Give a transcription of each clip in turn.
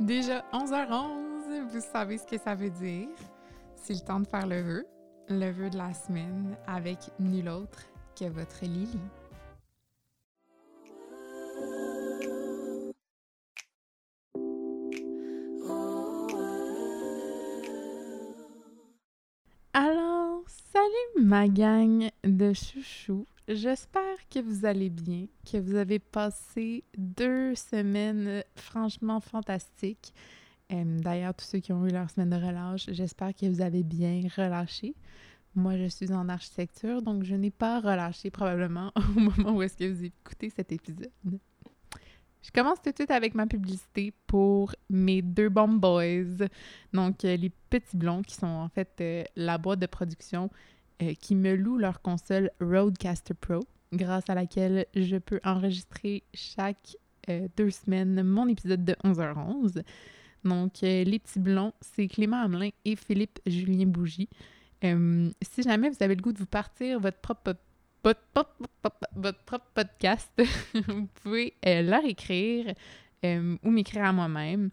Déjà 11h11, vous savez ce que ça veut dire. C'est le temps de faire le vœu, le vœu de la semaine avec nul autre que votre Lily. Ma gang de chouchous. J'espère que vous allez bien, que vous avez passé deux semaines franchement fantastiques. D'ailleurs, tous ceux qui ont eu leur semaine de relâche, j'espère que vous avez bien relâché. Moi, je suis en architecture, donc je n'ai pas relâché probablement au moment où est-ce que vous écoutez cet épisode. Je commence tout de suite avec ma publicité pour mes deux Bomb Boys. Donc, euh, les petits blonds qui sont en fait euh, la boîte de production euh, qui me louent leur console Roadcaster Pro, grâce à laquelle je peux enregistrer chaque euh, deux semaines mon épisode de 11h11. Donc, euh, les petits blonds, c'est Clément Hamelin et Philippe Julien Bougie. Si jamais vous avez le goût de vous partir votre propre, votre, propre- podcast, vous pouvez leur écrire ou m'écrire à moi-même.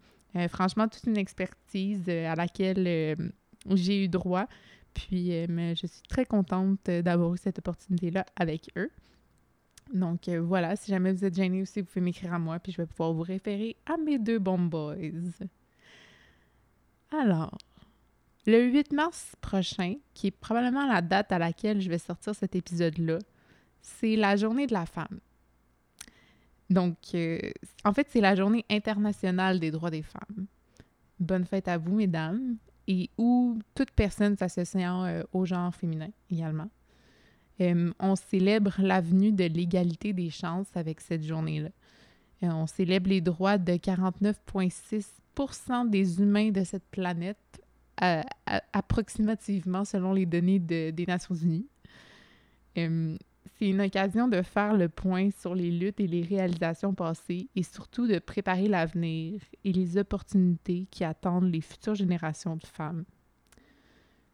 Franchement, toute une expertise à laquelle j'ai eu droit. Puis, euh, mais je suis très contente euh, d'avoir eu cette opportunité-là avec eux. Donc euh, voilà, si jamais vous êtes gêné aussi, vous pouvez m'écrire à moi, puis je vais pouvoir vous référer à mes deux bons boys. Alors, le 8 mars prochain, qui est probablement la date à laquelle je vais sortir cet épisode-là, c'est la journée de la femme. Donc, en fait, c'est la journée internationale des droits des femmes. Bonne fête à vous, mesdames, et ou toute personne s'associant euh, au genre féminin également. Euh, on célèbre l'avenue de l'égalité des chances avec cette journée-là. Euh, on célèbre les droits de 49,6% des humains de cette planète, approximativement selon les données de- des Nations Unies. C'est une occasion de faire le point sur les luttes et les réalisations passées et surtout de préparer l'avenir et les opportunités qui attendent les futures générations de femmes.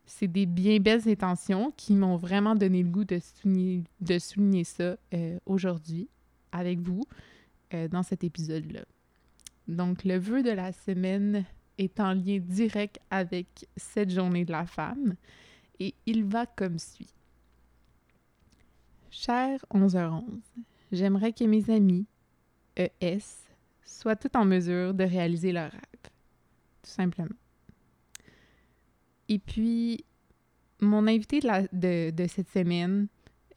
C'est des bien belles intentions qui m'ont vraiment donné le goût de souligner, de souligner ça euh, aujourd'hui avec vous euh, dans cet épisode-là. Donc, le vœu de la semaine est en lien direct avec cette journée de la femme et il va comme suit. Cher 11h11, j'aimerais que mes amis ES soient tout en mesure de réaliser leurs rêves. Tout simplement. Et puis, mon invitée de, cette semaine,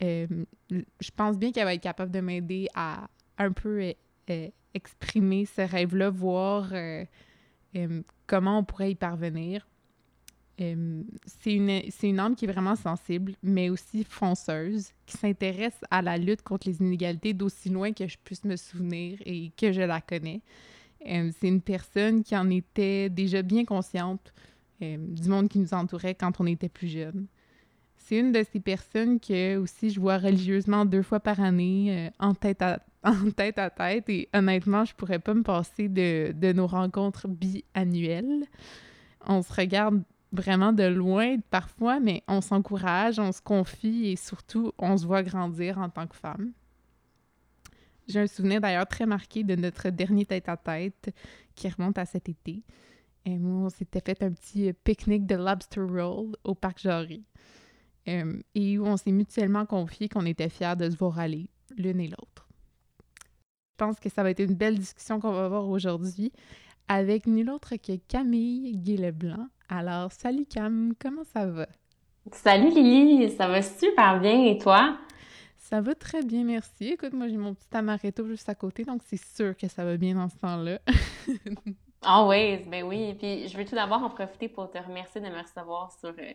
euh, je pense bien qu'elle va être capable de m'aider à un peu euh, euh, exprimer ce rêve-là, voir comment on pourrait y parvenir. C'est une, une âme qui est vraiment sensible, mais aussi fonceuse, qui s'intéresse à la lutte contre les inégalités d'aussi loin que je puisse me souvenir et que je la connais. C'est une personne qui en était déjà bien consciente du monde qui nous entourait quand on était plus jeune. C'est une de ces personnes que aussi je vois religieusement deux fois par année euh, en, tête à, en tête à tête et honnêtement, je pourrais pas me passer de, de nos rencontres biannuelles. On se regarde vraiment de loin parfois, mais on s'encourage, on se confie et surtout, on se voit grandir en tant que femme. J'ai un souvenir d'ailleurs très marqué de notre dernier tête-à-tête qui remonte à cet été. Et on s'était fait un petit euh, pique-nique de lobster roll au parc. Euh, et où on s'est mutuellement confié qu'on était fiers de se voir aller l'une et l'autre. Je pense que ça va être une belle discussion qu'on va avoir aujourd'hui avec nul autre que Camille Guy-Leblanc. Alors, salut Cam, comment ça va? Salut Lily, ça va super bien et toi? Ça va très bien, merci. Écoute, moi j'ai mon petit amaretto juste à côté, donc c'est sûr que ça va bien dans ce temps-là. Ah oui, ben oui. Puis je veux tout d'abord en profiter pour te remercier de me recevoir sur, euh,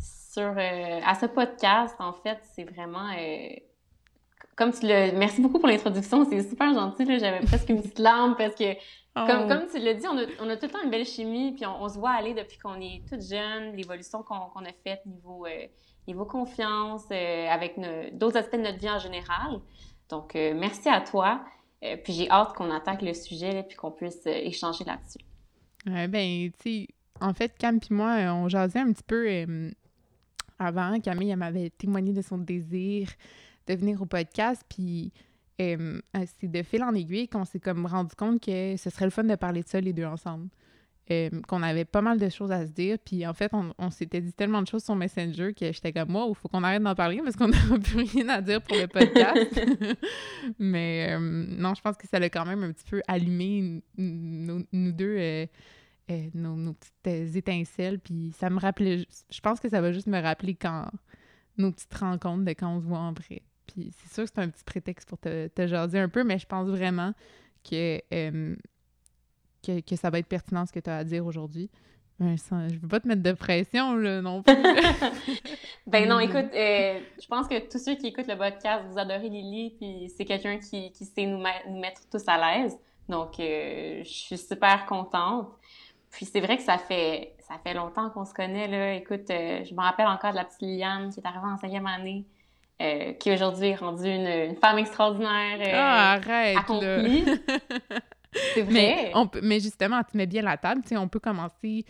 sur euh, à ce podcast. En fait, c'est vraiment euh, comme tu le. Merci beaucoup pour l'introduction, c'est super gentil. Là, j'avais presque une petite larme parce que Oh. comme tu l'as dit, on a, on a tout le temps une belle chimie, puis on, on se voit aller depuis qu'on est toute jeune, l'évolution qu'on a faite niveau, euh, niveau confiance, euh, avec d'autres aspects de notre vie en général. Donc, euh, merci à toi. Puis j'ai hâte qu'on attaque le sujet, là, puis qu'on puisse échanger là-dessus. Ben, tu sais, en fait, Cam et moi, on jasait un petit peu avant. Camille, elle m'avait témoigné de son désir de venir au podcast, puis c'est de fil en aiguille qu'on s'est comme rendu compte que ce serait le fun de parler de ça les deux ensemble. qu'on avait pas mal de choses à se dire. Puis en fait, on, s'était dit tellement de choses sur Messenger que j'étais comme moi, il faut qu'on arrête d'en parler parce qu'on n'a plus rien à dire pour le podcast. Mais non, je pense que ça l'a quand même un petit peu allumé nous, deux. Euh, euh, nos, petites étincelles, puis ça me rappelait... Je pense que ça va juste me rappeler quand nos petites rencontres de quand on se voit en vrai. Puis c'est sûr que c'est un petit prétexte pour te, te jaser un peu, mais je pense vraiment que, euh, que, ça va être pertinent ce que tu as à dire aujourd'hui. Je veux pas te mettre de pression, là, non plus. ben non, écoute, euh, je pense que tous ceux qui écoutent le podcast, vous adorez Lily, puis c'est quelqu'un qui, qui sait nous, nous, mettre tous à l'aise. Donc, je suis super contente. Puis c'est vrai que ça fait ça fait longtemps qu'on se connaît là. Écoute, euh, je me rappelle encore de la petite Liliane qui est arrivée en cinquième année, euh, qui aujourd'hui est rendue une, femme extraordinaire. Euh, ah, arrête accomplie. c'est vrai. Mais, on mais justement, tu mets bien la table. Tu sais, on peut commencer.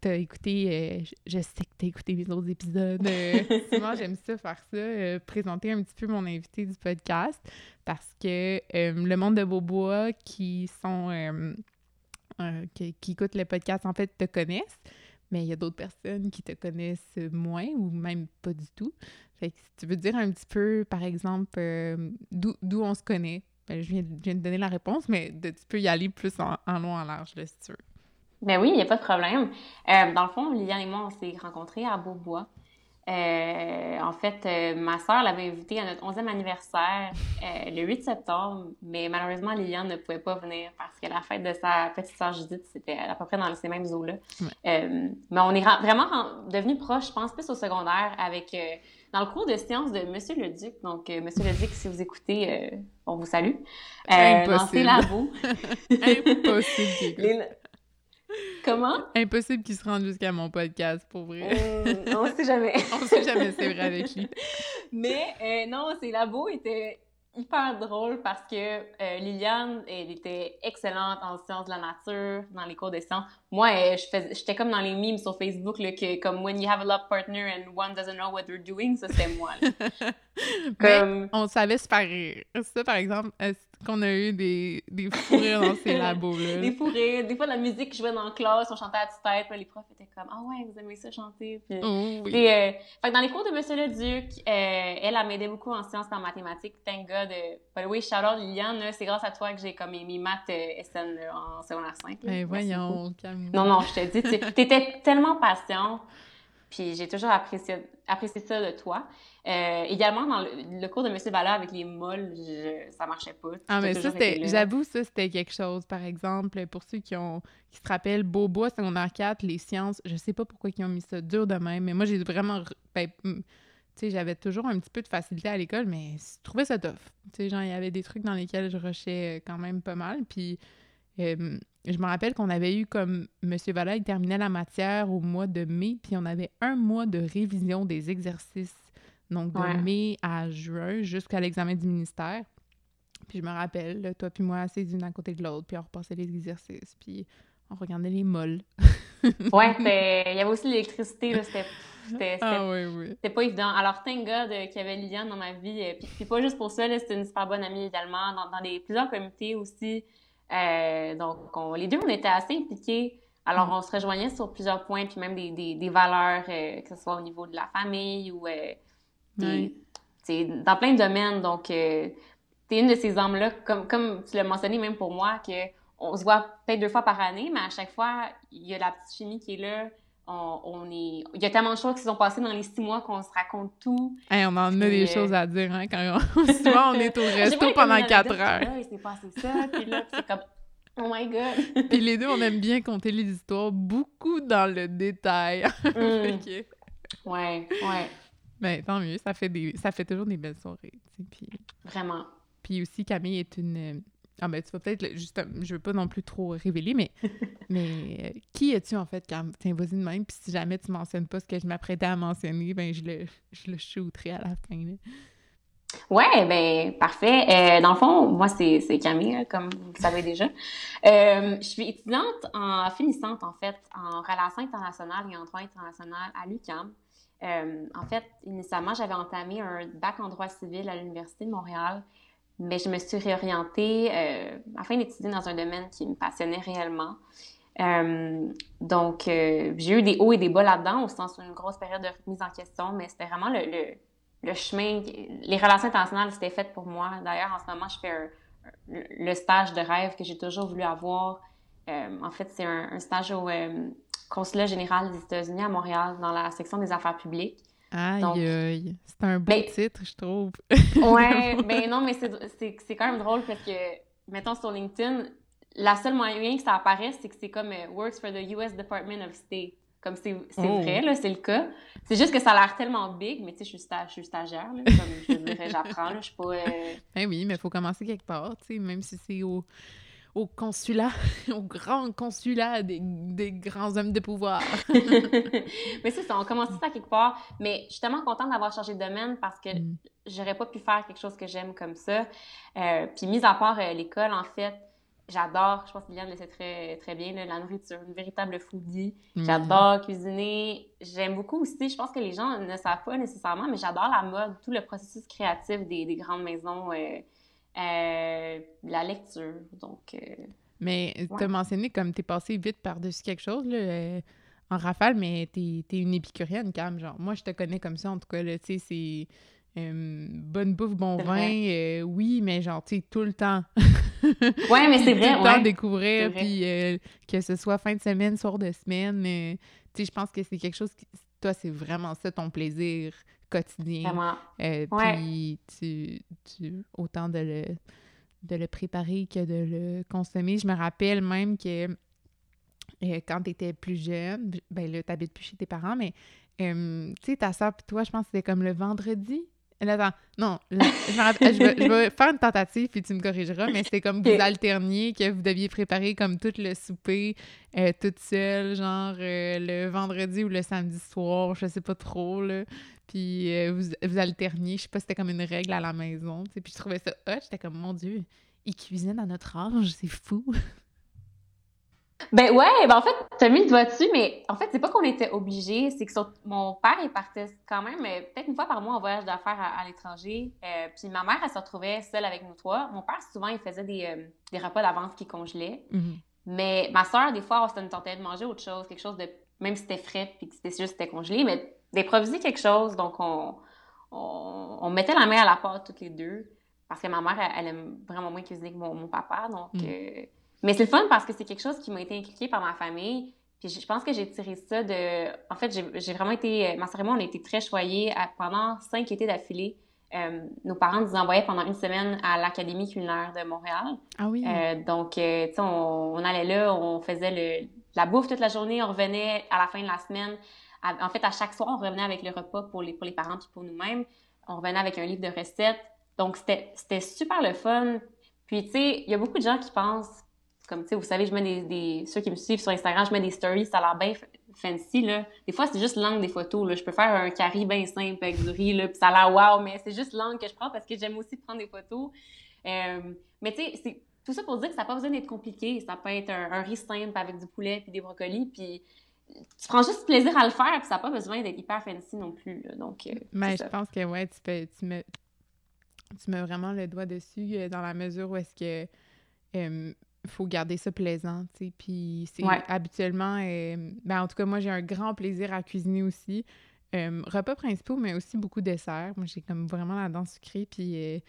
T'as écouté, je, sais que t'as écouté les autres épisodes. Moi, j'aime ça faire ça, présenter un petit peu mon invité du podcast parce que le monde de Beaubois qui sont euh, qui, écoutent le podcast, en fait, te connaissent, mais il y a d'autres personnes qui te connaissent moins ou même pas du tout. Fait que si tu veux dire un petit peu, par exemple, euh, d'où on se connaît, ben, je, viens, de donner la réponse, mais tu peux y aller plus en, long, en large, là, si tu veux. Ben oui, il n'y a pas de problème. Euh, dans le fond, Liliane et moi, on s'est rencontrés à Beaubois. Euh, en fait, euh, ma sœur l'avait invitée à notre 11e anniversaire euh, le 8 septembre, mais malheureusement, Liliane ne pouvait pas venir parce que la fête de sa petite sœur Judith, c'était à peu près dans ces mêmes eaux-là. mais on est vraiment devenus proches, je pense, plus au secondaire avec dans le cours de sciences de Monsieur le Duc. Donc, Monsieur le Duc, si vous écoutez, on vous salue. Impossible. Dans ses Impossible. Comment? Impossible qu'il se rende jusqu'à mon podcast, pour vrai. Euh, on sait jamais. on sait jamais, c'est vrai avec lui. Mais euh, non, c'est labo était hyper drôle parce que euh, Liliane, elle était excellente en sciences de la nature, dans les cours de sciences. Moi, je j'étais comme dans les memes sur Facebook, là, que comme when you have a love partner and one doesn't know what they're doing, ça c'était moi. comme... on savait se faire rire. Ça, par exemple, qu'on a eu des, des fous rires dans ces labos-là. des fous rires. Des fois, la musique que je jouais dans la classe, on chantait à toute tête, puis les profs étaient comme « Ah ouais, vous aimez ça chanter? » Puis, oh, oui. euh, fait que dans les cours de Monsieur le Duc, euh, elle, elle m'aidait beaucoup en sciences et en mathématiques. Thank God. Euh, by the way, out Liliane, c'est grâce à toi que j'ai comme mes maths euh, SN en secondaire 5. Ben voyons, Non, non, je te dis, tu étais tellement patiente, puis j'ai toujours apprécié, apprécié ça de toi. Euh, également, dans le, cours de Monsieur Valeur avec les molles, ça marchait pas. Ah, mais ça, c'était, j'avoue, ça, c'était quelque chose. Par exemple, pour ceux qui ont qui se rappellent, Beaubois, secondaire 4, les sciences, je sais pas pourquoi ils ont mis ça dur de même, mais moi, j'ai vraiment. Ben, tu sais, j'avais toujours un petit peu de facilité à l'école, mais je trouvais ça tough. Tu sais, genre, il y avait des trucs dans lesquels je rushais quand même pas mal. Puis, euh, je me rappelle qu'on avait eu comme Monsieur Valère, il terminait la matière au mois de mai, puis on avait un mois de révision des exercices donc de mai à juin jusqu'à l'examen du ministère. Puis je me rappelle, toi puis moi, assis l'une à côté de l'autre, puis on repassait les exercices, puis on regardait les molles. ouais, il y avait aussi l'électricité, c'était ah, oui, oui. pas évident. Alors, thank God euh, qu'il y avait Liliane dans ma vie. Euh, puis, pas juste pour ça, c'était une super bonne amie également, dans, dans les, plusieurs comités aussi. Euh, donc, les deux, on était assez impliqués. Alors, on se rejoignait sur plusieurs points, puis même des, des, des valeurs, que ce soit au niveau de la famille ou dans plein de domaines. Donc, euh, tu es une de ces âmes-là, comme, comme tu l'as mentionné même pour moi, que on se voit peut-être deux fois par année, mais à chaque fois, il y a la petite chimie qui est là. On, est... Il y a tellement de choses qui sont passées dans les six mois qu'on se raconte tout. on en a des euh, choses à dire, hein, quand on... souvent on est au resto pendant quatre heures. Là, il s'est passé ça, puis là, c'est comme Oh my God! puis les deux, on aime bien compter les histoires beaucoup dans le détail. Mm. Ouais, ouais. Ben, tant mieux, ça fait, des, ça fait toujours des belles soirées. Puis... Vraiment. Puis aussi, Camille est une. Ah, ben, tu vas peut-être. Juste, je veux pas non plus trop révéler, mais. mais euh, qui es-tu, en fait, quand. Tiens, vas-y de même. Puis si jamais tu mentionnes pas ce que je m'apprêtais à mentionner, ben, je le, je le shooterai à la fin. Ouais, ben parfait. Euh, dans le fond, moi c'est Camille, comme vous le savez déjà. Euh, je suis étudiante en finissante en fait en relations internationales et en droit international à l'UQAM. Euh, en fait, initialement, j'avais entamé un bac en droit civil à l'Université de Montréal, mais je me suis réorientée afin d'étudier dans un domaine qui me passionnait réellement. donc, j'ai eu des hauts et des bas là-dedans, au sens d'une grosse période de remise en question, mais c'était vraiment le chemin, les relations internationales, c'était fait pour moi. D'ailleurs, en ce moment, je fais le stage de rêve que j'ai toujours voulu avoir. Euh, en fait, c'est un, stage au euh, Consulat général des États-Unis à Montréal, dans la section des affaires publiques. Aïe, aïe. C'est un beau titre, je trouve. ouais, mais ben non, mais c'est quand même drôle parce que, mettons, sur LinkedIn, la seule moyen que ça apparaisse, c'est que c'est comme euh, Works for the U.S. Department of State. Comme c'est oh. vrai, là, c'est le cas. C'est juste que ça a l'air tellement big, mais tu sais, je, je suis, stagiaire, là, comme je dirais, j'apprends, je suis pas... Euh, ben oui, mais il faut commencer quelque part, tu sais, même si c'est au, au consulat, au grand consulat des, des grands hommes de pouvoir. mais c'est ça, on commence ça quelque part, mais je suis tellement contente d'avoir changé de domaine parce que mm. j'aurais pas pu faire quelque chose que j'aime comme ça. Euh, puis, mis à part euh, l'école, en fait, J'adore, je pense que Liliane le sait très, très bien, la nourriture, une véritable foodie. Mm. J'adore cuisiner. J'aime beaucoup aussi, je pense que les gens ne savent pas nécessairement, mais j'adore la mode, tout le processus créatif des, des grandes maisons, euh, euh, la lecture. Donc. Euh, mais tu as mentionné comme tu es passé vite par-dessus quelque chose, là, en rafale, mais tu es, une épicurienne, quand même. Genre, moi, je te connais comme ça, en tout cas, tu sais, c'est euh, bonne bouffe, bon vin, euh, oui, mais genre, tu sais, tout le temps. ouais, mais c'est vrai. Tout le temps découvrir, puis euh, que ce soit fin de semaine, soir de semaine, tu sais, je pense que c'est quelque chose qui, toi, c'est vraiment ça ton plaisir quotidien. Vraiment. Puis, tu, autant de le, de le préparer que de le consommer. Je me rappelle même que quand tu étais plus jeune, ben là, t'habites plus chez tes parents, mais tu sais, ta soeur puis toi, je pense que c'était comme le vendredi Attends, non, je, je, vais, faire une tentative puis tu me corrigeras, mais c'était comme vous alterniez, que vous deviez préparer comme tout le souper euh, toute seule, genre euh, le vendredi ou le samedi soir, je sais pas trop, là. Puis euh, vous, vous alterniez, je sais pas, c'était comme une règle à la maison, tu sais. Puis je trouvais ça hot, j'étais comme, mon Dieu, ils cuisinent à notre âge, c'est fou. Ben ouais, ben en fait, t'as mis le doigt dessus, mais en fait, c'est pas qu'on était obligés, c'est que mon père, il partait quand même euh, peut-être une fois par mois en voyage d'affaires à, l'étranger. Euh, puis ma mère, elle se retrouvait seule avec nous trois. Mon père, souvent, il faisait des, euh, des repas d'avance qui congelaient. Mm-hmm. Mais ma soeur, des fois, on se tentait de manger autre chose, quelque chose de. Même si c'était frais, puis que c'était juste c'était congelé, mais d'improviser quelque chose. Donc, on, on, mettait la main à la pâte toutes les deux. Parce que ma mère, elle, aime vraiment moins cuisiner que mon, papa. Donc. Mm. Mais c'est le fun parce que c'est quelque chose qui m'a été inculqué par ma famille. Puis je pense que j'ai tiré ça de. En fait, j'ai vraiment été. Ma soeur et moi, on a été très choyés pendant cinq étés d'affilée. Euh, nos parents nous envoyaient pendant une semaine à l'Académie culinaire de Montréal. Ah oui. Euh, donc, euh, tu sais, on, on, allait là, on faisait le, la bouffe toute la journée, on revenait à la fin de la semaine. en fait, à chaque soir, on revenait avec le repas pour les, pour les parents puis pour nous-mêmes. On revenait avec un livre de recettes. Donc, c'était super le fun. Puis, tu sais, il y a beaucoup de gens qui pensent comme, tu sais, vous savez, je mets des, des, Ceux qui me suivent sur Instagram, je mets des stories, ça a l'air bien fancy, là. Des fois, c'est juste l'angle des photos, là. Je peux faire un carré bien simple avec du riz, là, puis ça a l'air wow, mais c'est juste l'angle que je prends parce que j'aime aussi prendre des photos. Euh, mais tu sais, c'est tout ça pour dire que ça n'a pas besoin d'être compliqué. Ça peut être un, riz simple avec du poulet puis des brocolis, puis tu prends juste plaisir à le faire, puis ça n'a pas besoin d'être hyper fancy non plus, là. Donc, euh, Mais je pense que, ouais, tu, peux, tu, mets, tu mets vraiment le doigt dessus euh, dans la mesure où est-ce que faut garder ça plaisant, tu sais. Puis c'est habituellement, euh, ben en tout cas, moi, j'ai un grand plaisir à cuisiner aussi. Euh, repas principaux, mais aussi beaucoup de desserts. Moi, j'ai comme vraiment la dent sucrée, puis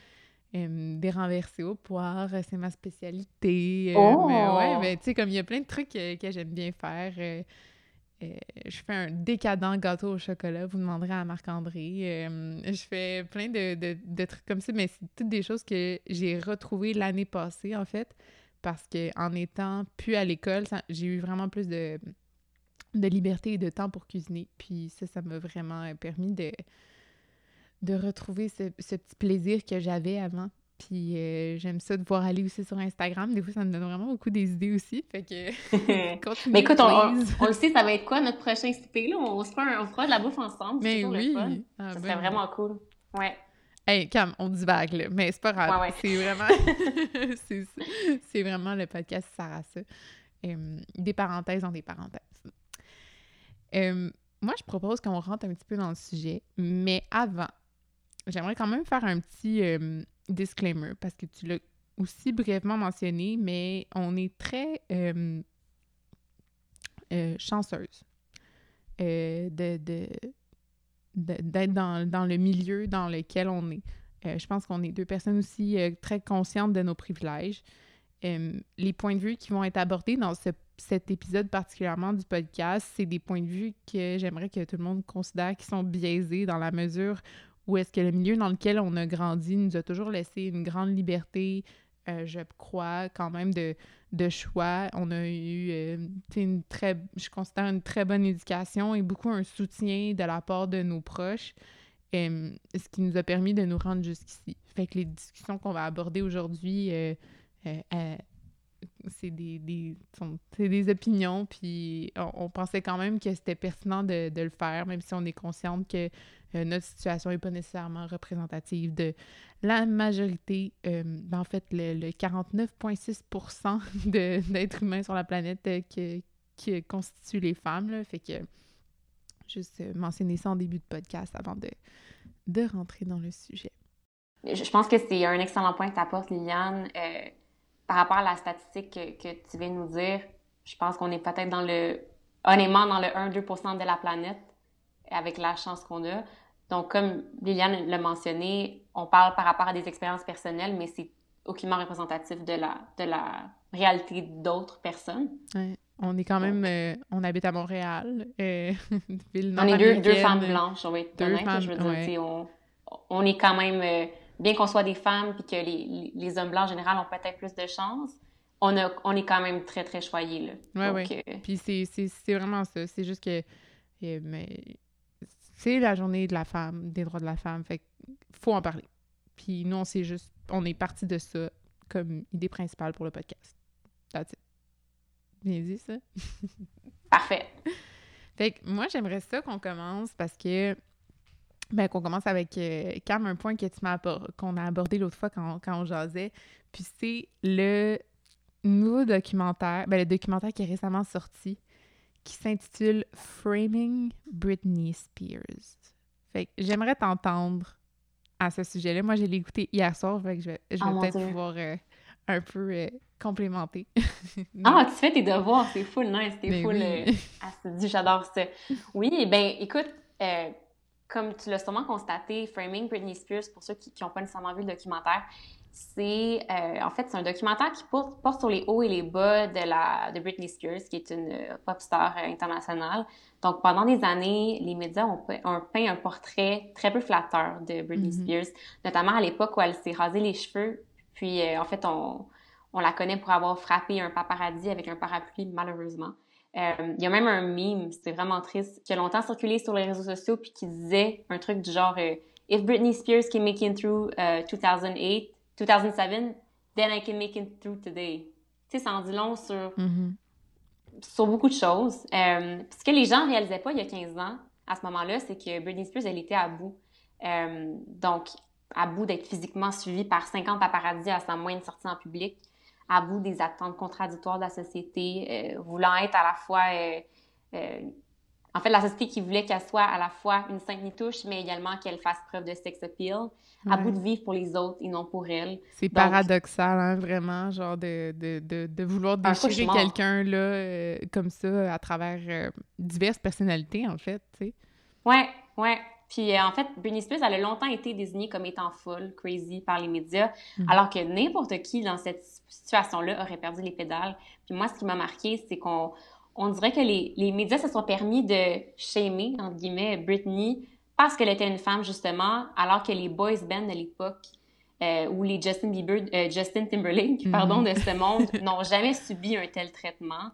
euh, des renversés au poire, c'est ma spécialité. oh! Mais ouais, mais tu sais, comme il y a plein de trucs que j'aime bien faire. je fais un décadent gâteau au chocolat, vous demanderez à Marc-André. je fais plein de, de, de, trucs comme ça, mais c'est toutes des choses que j'ai retrouvées l'année passée, en fait parce que en étant plus à l'école, j'ai eu vraiment plus de, de liberté et de temps pour cuisiner. Puis ça, ça m'a vraiment euh, permis de, de retrouver ce, petit plaisir que j'avais avant. Puis euh, j'aime ça de voir aller aussi sur Instagram. Des fois, ça me donne vraiment beaucoup des idées aussi. Fait que. Mais écoute, on, le sait, ça va être quoi notre prochain? Là? On, se fera on fera de la bouffe ensemble. Mais oui. Ah, ça serait ben vraiment cool. Ouais. Hey, Cam, on divague, là, mais c'est pas grave. C'est vraiment... c'est vraiment le podcast Sarah ça. des parenthèses dans des parenthèses. moi, je propose qu'on rentre un petit peu dans le sujet, mais avant, j'aimerais quand même faire un petit disclaimer parce que tu l'as aussi brièvement mentionné, mais on est très euh, chanceuse de, de d'être dans, dans, le milieu dans lequel on est. Euh, je pense qu'on est deux personnes aussi euh, très conscientes de nos privilèges. Euh, les points de vue qui vont être abordés dans ce, cet épisode particulièrement du podcast, c'est des points de vue que j'aimerais que tout le monde considère qui sont biaisés dans la mesure où est-ce que le milieu dans lequel on a grandi nous a toujours laissé une grande liberté, je crois, quand même de, de choix. On a eu euh, une très, je considère une très bonne éducation et beaucoup un soutien de la part de nos proches, euh, ce qui nous a permis de nous rendre jusqu'ici. Fait que les discussions qu'on va aborder aujourd'hui, euh, c'est des, des, des opinions, puis on, pensait quand même que c'était pertinent de, de, le faire, même si on est consciente que euh, notre situation n'est pas nécessairement représentative de la majorité, euh, en fait, le, 49,6% d'êtres humains sur la planète euh, qui, constituent les femmes. Fait que juste mentionner ça en début de podcast avant de, de rentrer dans le sujet. Je pense que c'est un excellent point que tu apportes, Liliane. par rapport à la statistique que, que tu viens de nous dire, je pense qu'on est peut-être dans le, honnêtement, dans le 1-2% de la planète avec la chance qu'on a. Donc, comme Liliane l'a mentionné, on parle par rapport à des expériences personnelles, mais c'est aucunement représentatif de la, de la réalité d'autres personnes. Ouais. On est quand même, euh, on habite à Montréal, euh, ville On est deux, deux, femmes blanches, on va être honnête, je veux dire, on, on, est quand même, euh, bien qu'on soit des femmes puis que les, les, hommes blancs en général ont peut-être plus de chance, on, a, on est quand même très, très choyés, là. Oui, oui. Puis c'est vraiment ça, c'est juste que, mais c'est la journée de la femme, des droits de la femme. Fait faut en parler. Puis nous, on s'est juste, on est parti de ça comme idée principale pour le podcast. That's it. Bien dit, ça? Parfait. Fait que moi, j'aimerais ça qu'on commence parce que, ben, qu'on commence avec euh, Cam, un point que tu m'as qu'on a abordé l'autre fois quand, quand on jasait. Puis c'est le nouveau documentaire, ben, le documentaire qui est récemment sorti qui s'intitule Framing Britney Spears. Fait que j'aimerais t'entendre à ce sujet-là. Moi, j'ai l'écouté hier soir, fait que je vais, je vais oh peut-être pouvoir euh, un peu euh, complémenter. ah, tu fais tes devoirs, c'est full nice, c'est full oui. euh, j'adore ça. Oui, ben écoute, comme tu l'as sûrement constaté, Framing Britney Spears, pour ceux qui n'ont pas nécessairement vu le documentaire, c'est euh, en fait c'est un documentaire qui porte, sur les hauts et les bas de la de Britney Spears, qui est une euh, pop star euh, internationale. Donc pendant des années, les médias ont, peint un portrait très peu flatteur de Britney mm-hmm. Spears, notamment à l'époque où elle s'est rasé les cheveux. Puis en fait on, on la connaît pour avoir frappé un paparazzi avec un parapluie malheureusement. Il y a même un meme, c'est vraiment triste, qui a longtemps circulé sur les réseaux sociaux puis qui disait un truc du genre If Britney Spears can make it through 2008, 2007, then I can make it through today. Tu sais, ça en dit long sur, mm-hmm. sur beaucoup de choses. Euh, ce que les gens ne réalisaient pas il y a 15 ans, à ce moment-là, c'est que Britney Spears, elle était à bout. Euh, donc, à bout d'être physiquement suivie par 50 paparazzi à sa moindre sortie en public, à bout des attentes contradictoires de la société, euh, voulant être à la fois en fait, la société qui voulait qu'elle soit à la fois une sainte nitouche, mais également qu'elle fasse preuve de sex appeal, à bout de vivre pour les autres et non pour elle. C'est paradoxal, hein, vraiment, genre de, de, de, de vouloir déchirer quelqu'un là euh, comme ça à travers euh, diverses personnalités, en fait, tu sais. Ouais, ouais. Puis euh, en fait, Britney Spears, elle a longtemps été désignée comme étant folle, crazy par les médias, mhm. alors que n'importe qui dans cette situation-là aurait perdu les pédales. Puis moi, ce qui m'a marqué, c'est qu'on on dirait que les, les, médias se sont permis de shamer, entre guillemets, Britney parce qu'elle était une femme, justement, alors que les boys bands de l'époque euh, ou les Justin Bieber, euh, Justin Timberlake, mhm. pardon, de ce monde n'ont jamais subi un tel traitement.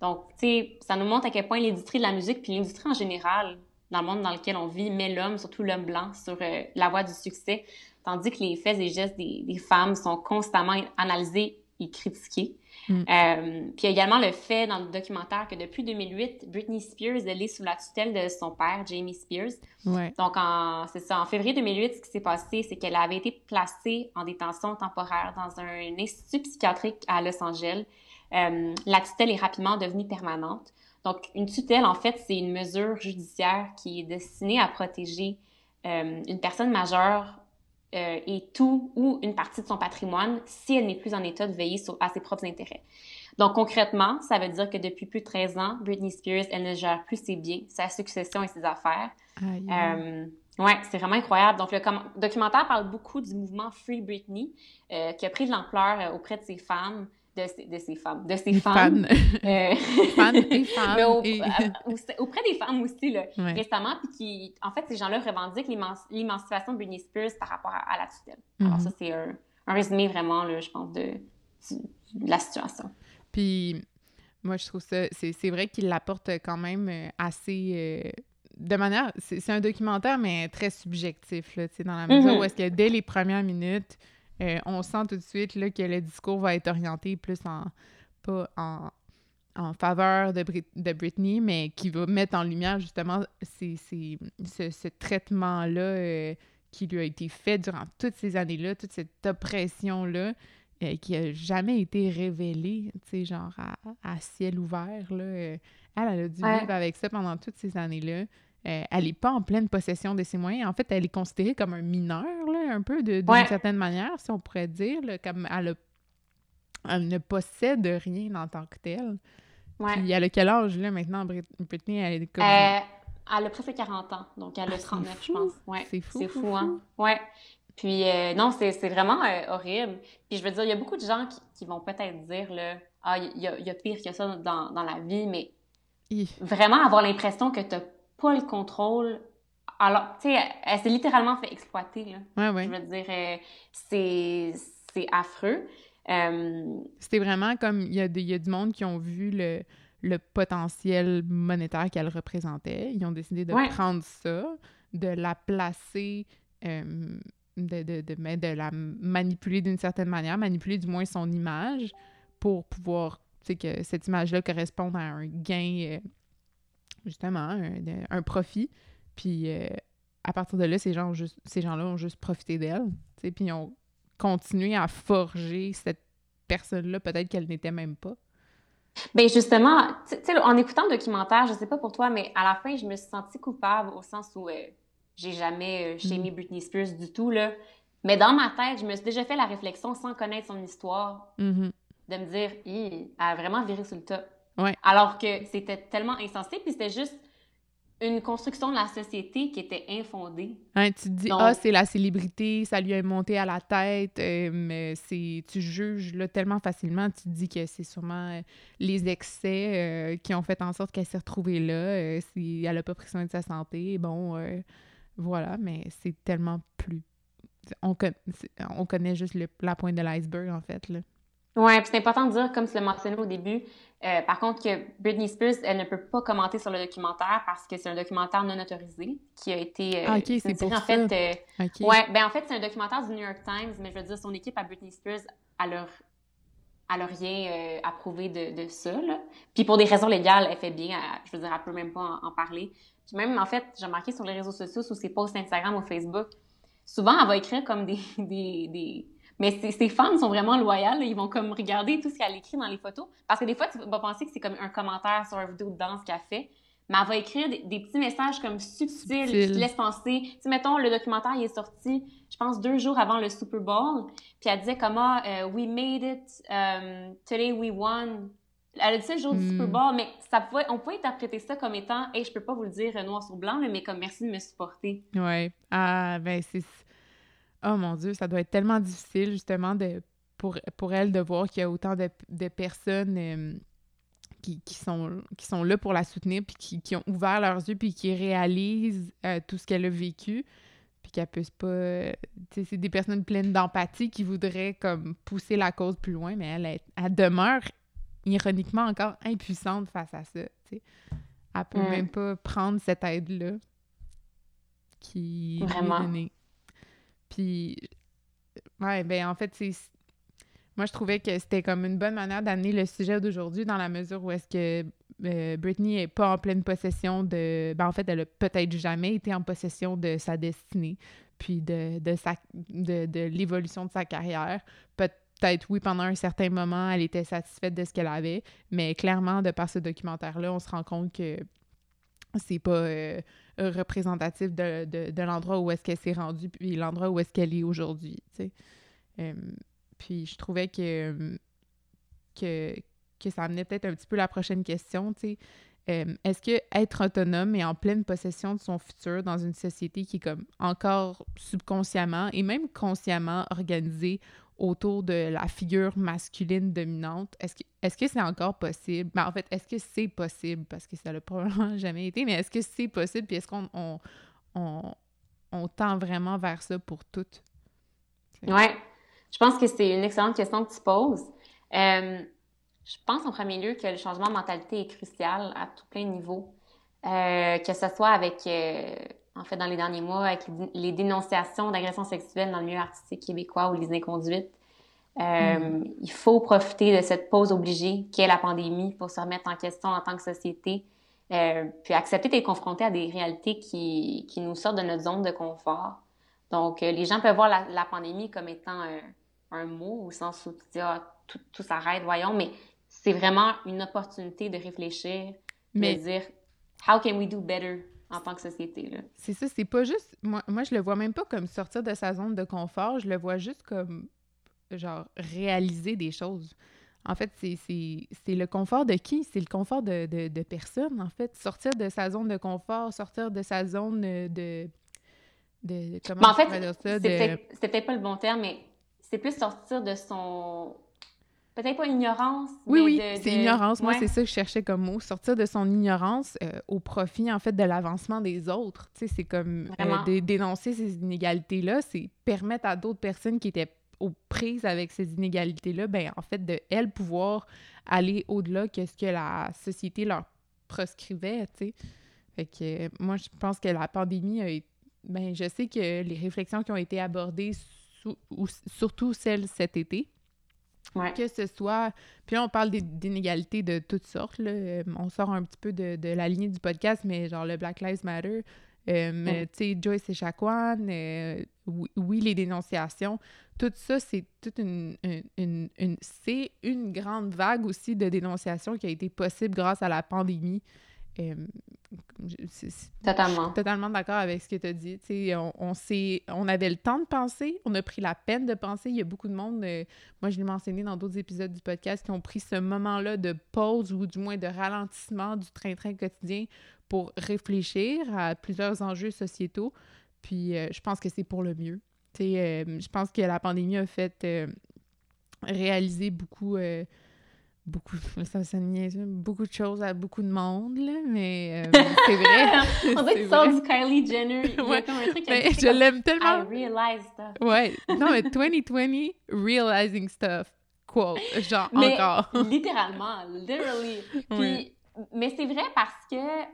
Donc, tu sais, ça nous montre à quel point l'industrie de la musique, puis l'industrie en général, dans le monde dans lequel on vit, met l'homme, surtout l'homme blanc, sur euh, la voie du succès, tandis que les faits et gestes des, des femmes sont constamment analysés et critiqués. Mm. Euh, puis il y a également le fait dans le documentaire que depuis 2008, Britney Spears, elle est sous la tutelle de son père, Jamie Spears. Donc, c'est ça, en février 2008, ce qui s'est passé, c'est qu'elle avait été placée en détention temporaire dans un institut psychiatrique à Los Angeles. Euh, la tutelle est rapidement devenue permanente. Donc, une tutelle, en fait, c'est une mesure judiciaire qui est destinée à protéger euh, une personne majeure euh, et tout ou une partie de son patrimoine si elle n'est plus en état de veiller sur, à ses propres intérêts. Donc, concrètement, ça veut dire que depuis plus de 13 ans, Britney Spears, elle ne gère plus ses biens, sa succession et ses affaires. Euh, ouais, c'est vraiment incroyable. Donc, le documentaire parle beaucoup du mouvement Free Britney, euh, qui a pris de l'ampleur auprès de ses femmes de ses femmes, de ses femmes. Euh, fans et femmes. Mais auprès des femmes aussi, là, récemment, puis qui, en fait, ces gens-là revendiquent l'émancipation de Britney Spears par rapport à, la tutelle. Alors mhm. ça, c'est un, résumé vraiment, là, je pense, de, la situation. Puis, moi, je trouve ça, c'est vrai qu'il l'apporte quand même euh, assez... Euh, de manière, c'est un documentaire, mais très subjectif, là, dans la mesure mhm. où est-ce que dès les premières minutes, euh, on sent tout de suite là, que le discours va être orienté plus en pas en, faveur de, de Britney, mais qui va mettre en lumière justement ces, ce, traitement-là euh, qui lui a été fait durant toutes ces années-là, toute cette oppression-là. Euh, qui a jamais été révélée, tu sais, genre à, ciel ouvert, là. elle, a dû vivre avec ça pendant toutes ces années-là. Euh, elle n'est pas en pleine possession de ses moyens. En fait, elle est considérée comme un mineur, là, un peu, d'une certaine manière, si on pourrait dire, comme elle, ne possède rien en tant que telle. Ouais. Puis elle a quel âge, là, maintenant, Britney? Elle, est comme... Euh, elle a presque 40 ans, donc elle a 39, ah, je pense. Ouais. C'est fou. C'est fou, hein? Ouais. Puis euh, non, c'est vraiment horrible. Puis je veux dire, il y a beaucoup de gens qui, vont peut-être dire, là, ah, il y, a pire que ça dans, dans la vie, mais vraiment avoir l'impression que tu pas le contrôle. Alors, tu sais, elle, s'est littéralement fait exploiter, là. Ouais, ouais. Je veux dire, euh, c'est, c'est affreux. Euh, C'était vraiment comme, il y, a y a du monde qui ont vu le, le potentiel monétaire qu'elle représentait. Ils ont décidé de prendre ça, de la placer, euh, de, de, de, de, la manipuler d'une certaine manière, manipuler du moins son image pour pouvoir, tu sais, que cette image-là corresponde à un gain justement, un, profit. Puis euh, à partir de là, ces gens juste, ces gens-là ont juste profité d'elle, puis ils ont continué à forger cette personne-là, peut-être qu'elle n'était même pas. Ben justement, en écoutant le documentaire, je sais pas pour toi, mais à la fin, je me suis sentie coupable au sens où euh, j'ai jamais euh, mm. Britney Spears du tout, là. Mais dans ma tête, je me suis déjà fait la réflexion, sans connaître son histoire, mm-hmm. de me dire, elle a vraiment viré sur le top. Ouais. Alors que c'était tellement insensé, puis c'était juste une construction de la société qui était infondée. Hein, tu te dis, ah, c'est la célébrité, ça lui est monté à la tête, euh, mais c'est, tu juges là, tellement facilement, tu te dis que c'est sûrement euh, les excès euh, qui ont fait en sorte qu'elle s'est retrouvée là, si elle n'a pas pris soin de sa santé, bon, voilà, mais c'est tellement plus... On, on connaît juste la pointe de l'iceberg, en fait, là. Oui, puis c'est important de dire, comme tu l'as mentionné au début, euh, par contre, que Britney Spears, elle ne peut pas commenter sur le documentaire parce que c'est un documentaire non autorisé qui a été. Euh, ah, ok, c'est pour en fait, euh, Ouais, ben en fait, c'est un documentaire du New York Times, mais je veux dire, son équipe à Britney Spears, elle leur, elle a rien approuvé de, de ça. Là. Puis pour des raisons légales, elle fait bien. je veux dire, elle peut même pas en, parler. Puis même, en fait, j'ai remarqué sur les réseaux sociaux, sur ses posts Instagram ou Facebook, souvent, elle va écrire comme des, des, des mais ces fans sont vraiment loyales. Ils vont comme regarder tout ce qu'elle écrit dans les photos. Parce que des fois, tu vas penser que c'est comme un commentaire sur une vidéo de danse qu'elle fait. Mais elle va écrire des, petits messages comme subtils qui te laissent penser. Tu sais, mettons, le documentaire, il est sorti, je pense, deux jours avant le Super Bowl. Puis elle disait comment euh, We made it, um, today we won. Elle a dit ça le jour du Super hmm. Bowl, mais ça pouvait, on peut interpréter ça comme étant Hey, je peux pas vous le dire noir sur blanc, mais comme merci de me supporter. Ouais. Ah, ben c'est Oh mon Dieu, ça doit être tellement difficile justement de, pour, pour elle de voir qu'il y a autant de, de personnes euh, qui, qui, sont, qui sont là pour la soutenir, puis qui, qui ont ouvert leurs yeux, puis qui réalisent euh, tout ce qu'elle a vécu, puis qu'elle puisse pas... c'est des personnes pleines d'empathie qui voudraient comme pousser la cause plus loin, mais elle, elle, demeure ironiquement encore impuissante face à ça. tu sais. Elle peut mm. même pas prendre cette aide-là qui Vraiment. Puis, ouais, ben en fait, c'est. moi, je trouvais que c'était comme une bonne manière d'amener le sujet d'aujourd'hui dans la mesure où est-ce que euh, Britney est pas en pleine possession de... Ben, en fait, elle a peut-être jamais été en possession de sa destinée, puis de, de, sa, de, de l'évolution de sa carrière. Peut-être, oui, pendant un certain moment, elle était satisfaite de ce qu'elle avait, mais clairement, de par ce documentaire-là, on se rend compte que c'est pas euh, représentatif de, de, de l'endroit où est-ce qu'elle s'est rendue, puis l'endroit où est-ce qu'elle est aujourd'hui, puis je trouvais que, que, que ça amenait peut-être un petit peu la prochaine question, est-ce que être autonome et en pleine possession de son futur dans une société qui est comme encore subconsciemment et même consciemment organisée autour de la figure masculine dominante, est-ce que est-ce que c'est encore possible? Ben, en fait, est-ce que c'est possible? Parce que ça l'a probablement jamais été, mais est-ce que c'est possible? Puis est-ce qu'on on, on, tend vraiment vers ça pour toutes? Oui, je pense que c'est une excellente question que tu poses. Euh, je pense en premier lieu que le changement de mentalité est crucial à tout plein de niveaux. Euh, que ce soit avec, euh, en fait, dans les derniers mois, avec les dénonciations d'agressions sexuelles dans le milieu artistique québécois ou les inconduites. Euh, mm. Il faut profiter de cette pause obligée qu'est la pandémie pour se remettre en question en tant que société, puis accepter d'être confronté à des réalités qui, qui, nous sortent de notre zone de confort. Donc, les gens peuvent voir la, la pandémie comme étant un, un mot au sens où tu ah, tout, tout s'arrête, voyons, mais c'est vraiment une opportunité de réfléchir, mais... de dire how can we do better? En tant que société. C'est ça, c'est pas juste. Moi, moi, je le vois même pas comme sortir de sa zone de confort, je le vois juste comme genre réaliser des choses. En fait, c'est le confort de qui? C'est le confort de, de, de, personne, en fait. Sortir de sa zone de confort, sortir de sa zone de. de, comment mais en fait, c'était peut-être pas le bon terme, mais c'est plus sortir de son peut-être pas ignorance. Oui, oui, c'est ignorance. Moi, c'est ça que je cherchais comme mot. Sortir de son ignorance euh, au profit, en fait, de l'avancement des autres. Tu sais, c'est comme euh, dénoncer ces inégalités-là, c'est permettre à d'autres personnes qui étaient aux prises avec ces inégalités-là, ben en fait, de elles pouvoir aller au-delà que ce que la société leur proscrivait, tu sais. Fait que euh, moi, je pense que la pandémie a été... Ben, je sais que les réflexions qui ont été abordées, surtout celles cet été, que ce soit. Puis là, on parle d'inégalités de toutes sortes. Là. Euh, on sort un petit peu de, de, la lignée du podcast, mais genre le Black Lives Matter. Euh, tu sais, Joyce Echaquan, euh, oui, les dénonciations, tout ça, c'est toute une, une, une c'est une grande vague aussi de dénonciations qui a été possible grâce à la pandémie. Euh, totalement. totalement d'accord avec ce que tu as dit. on, on, on avait le temps de penser, on a pris la peine de penser. Il y a beaucoup de monde, euh, moi je l'ai mentionné dans d'autres épisodes du podcast, qui ont pris ce moment-là de pause ou du moins de ralentissement du train-train quotidien pour réfléchir à plusieurs enjeux sociétaux. Puis euh, je pense que c'est pour le mieux. je pense que la pandémie a fait réaliser beaucoup beaucoup, ça, ça beaucoup de choses à beaucoup de monde, là, mais euh, c'est vrai. On dirait que ça du Kylie Jenner. Il y a comme un truc mais je l'aime tellement. I realize stuff. Ouais, non, mais 2020, realizing stuff. Quote, genre mais, encore. littéralement, literally. Puis, mais c'est vrai parce que, tu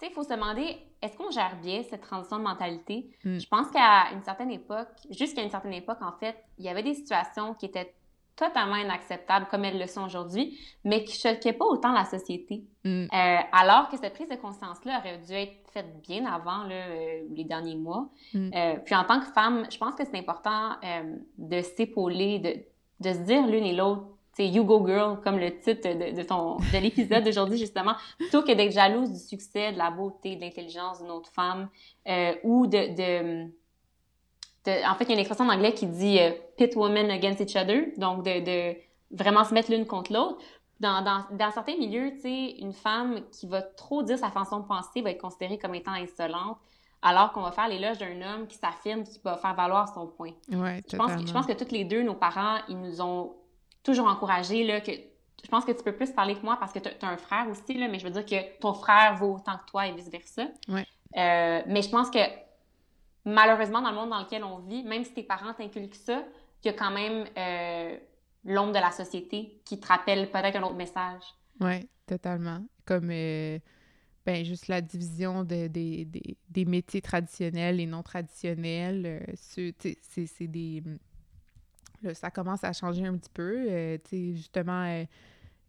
sais, il faut se demander, est-ce qu'on gère bien cette transition de mentalité? Hmm. Je pense qu'à une certaine époque, jusqu'à une certaine époque, en fait, il y avait des situations qui étaient totalement inacceptables comme elles le sont aujourd'hui, mais qui choquaient pas autant la société. Mm. Euh, alors que cette prise de conscience-là aurait dû être faite bien avant là, euh, les derniers mois. Mm. Euh, puis en tant que femme, je pense que c'est important de s'épauler, de, de se dire l'une et l'autre, c'est You Go Girl, comme le titre de, de ton de l'épisode d'aujourd'hui, justement, plutôt que d'être jalouse du succès, de la beauté, de l'intelligence d'une autre femme, ou de, de en fait, il y a une expression en anglais qui dit euh, pit women against each other, donc de, de vraiment se mettre l'une contre l'autre. Dans, dans, dans, certains milieux, tu sais, une femme qui va trop dire sa façon de penser va être considérée comme étant insolente, alors qu'on va faire l'éloge d'un homme qui s'affirme, qui va faire valoir son point. Ouais, je, pense que, je pense que toutes les deux, nos parents, ils nous ont toujours encouragés, là, que je pense que tu peux plus parler que moi parce que tu as, un frère aussi, là, mais je veux dire que ton frère vaut autant que toi et vice-versa. Ouais. Euh, mais je pense que malheureusement, dans le monde dans lequel on vit, même si tes parents t'inculquent ça, il y a quand même euh, l'ombre de la société qui te rappelle peut-être un autre message. Oui, totalement. Comme euh, ben, juste la division de, des métiers traditionnels et non traditionnels. Euh, c'est des là, ça commence à changer un petit peu. Justement,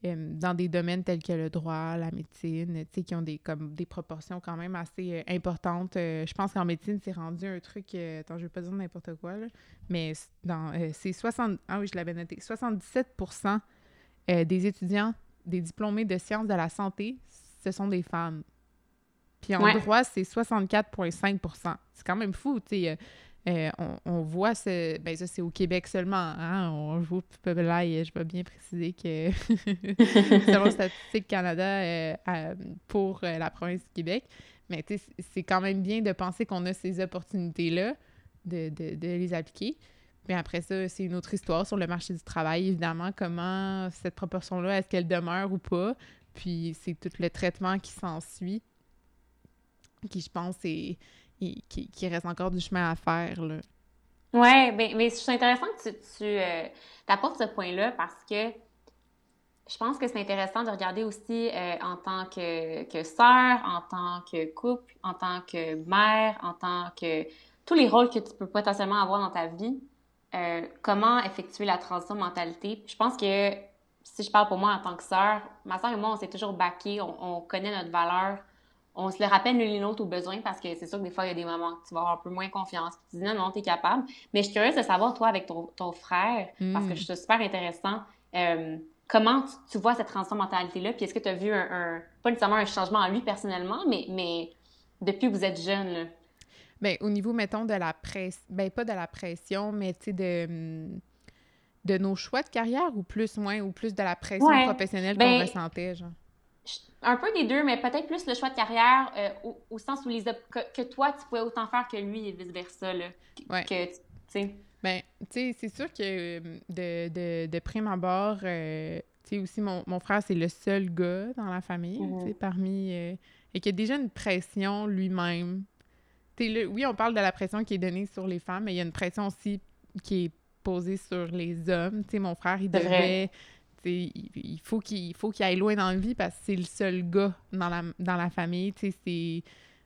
euh, euh, dans des domaines tels que le droit, la médecine, tu sais, qui ont des, comme, des proportions quand même assez importantes. je pense qu'en médecine, c'est rendu un truc... attends, je vais pas dire n'importe quoi, là, mais dans, c'est 60... Ah oui, je l'avais noté. 77% des étudiants, des diplômés de sciences de la santé, ce sont des femmes. Puis en droit, c'est 64,5% C'est quand même fou, tu sais. Euh, on, voit ce. Ben, ça, c'est au Québec seulement. Hein? On joue là, et je vais bien préciser que selon Statistique Canada euh, pour euh, la province du Québec. Mais c'est quand même bien de penser qu'on a ces opportunités-là, de, de, de, les appliquer. Mais après ça, c'est une autre histoire sur le marché du travail, évidemment, comment cette proportion-là, est-ce qu'elle demeure ou pas? Puis c'est tout le traitement qui s'ensuit, qui, je pense, est qui, reste encore du chemin à faire. Là. Oui, ben, mais c'est intéressant que tu, tu euh, apportes ce point-là parce que je pense que c'est intéressant de regarder aussi euh, en tant que, que sœur, en tant que couple, en tant que mère, en tant que tous les rôles que tu peux potentiellement avoir dans ta vie, euh, comment effectuer la transition mentalité. Je pense que si je parle pour moi en tant que sœur, ma sœur et moi, on s'est toujours baqués, on, on, connaît notre valeur, on se le rappelle l'une l'autre au besoin parce que c'est sûr que des fois, il y a des moments où tu vas avoir un peu moins confiance. Tu dis non, non, t'es capable. Mais je suis curieuse de savoir, toi, avec ton, frère, parce que je trouve super intéressant, euh, comment tu, vois cette transition mentalité-là? Puis est-ce que tu as vu un, pas nécessairement un changement en lui personnellement, mais, mais depuis que vous êtes jeune? Là? Bien, au niveau, mettons, de la pression, ben pas de la pression, mais tu sais, de de nos choix de carrière ou plus moins ou plus de la pression professionnelle qu'on ben, ressentait genre? Un peu des deux, mais peut-être plus le choix de carrière euh, au, sens où les que, toi, tu pouvais autant faire que lui et vice-versa. Là, que, tu sais. Ben, tu sais, c'est sûr que euh, de, de, de prime abord, euh, tu sais, aussi, mon, mon frère, c'est le seul gars dans la famille, tu sais, mhm. parmi... et qui a déjà une pression lui-même. Tu oui, on parle de la pression qui est donnée sur les femmes, mais il y a une pression aussi qui est posée sur les hommes. Tu sais, mon frère, il devait il faut qu'il faut qu'il aille loin dans la vie parce que c'est le seul gars dans la, dans la famille. C'est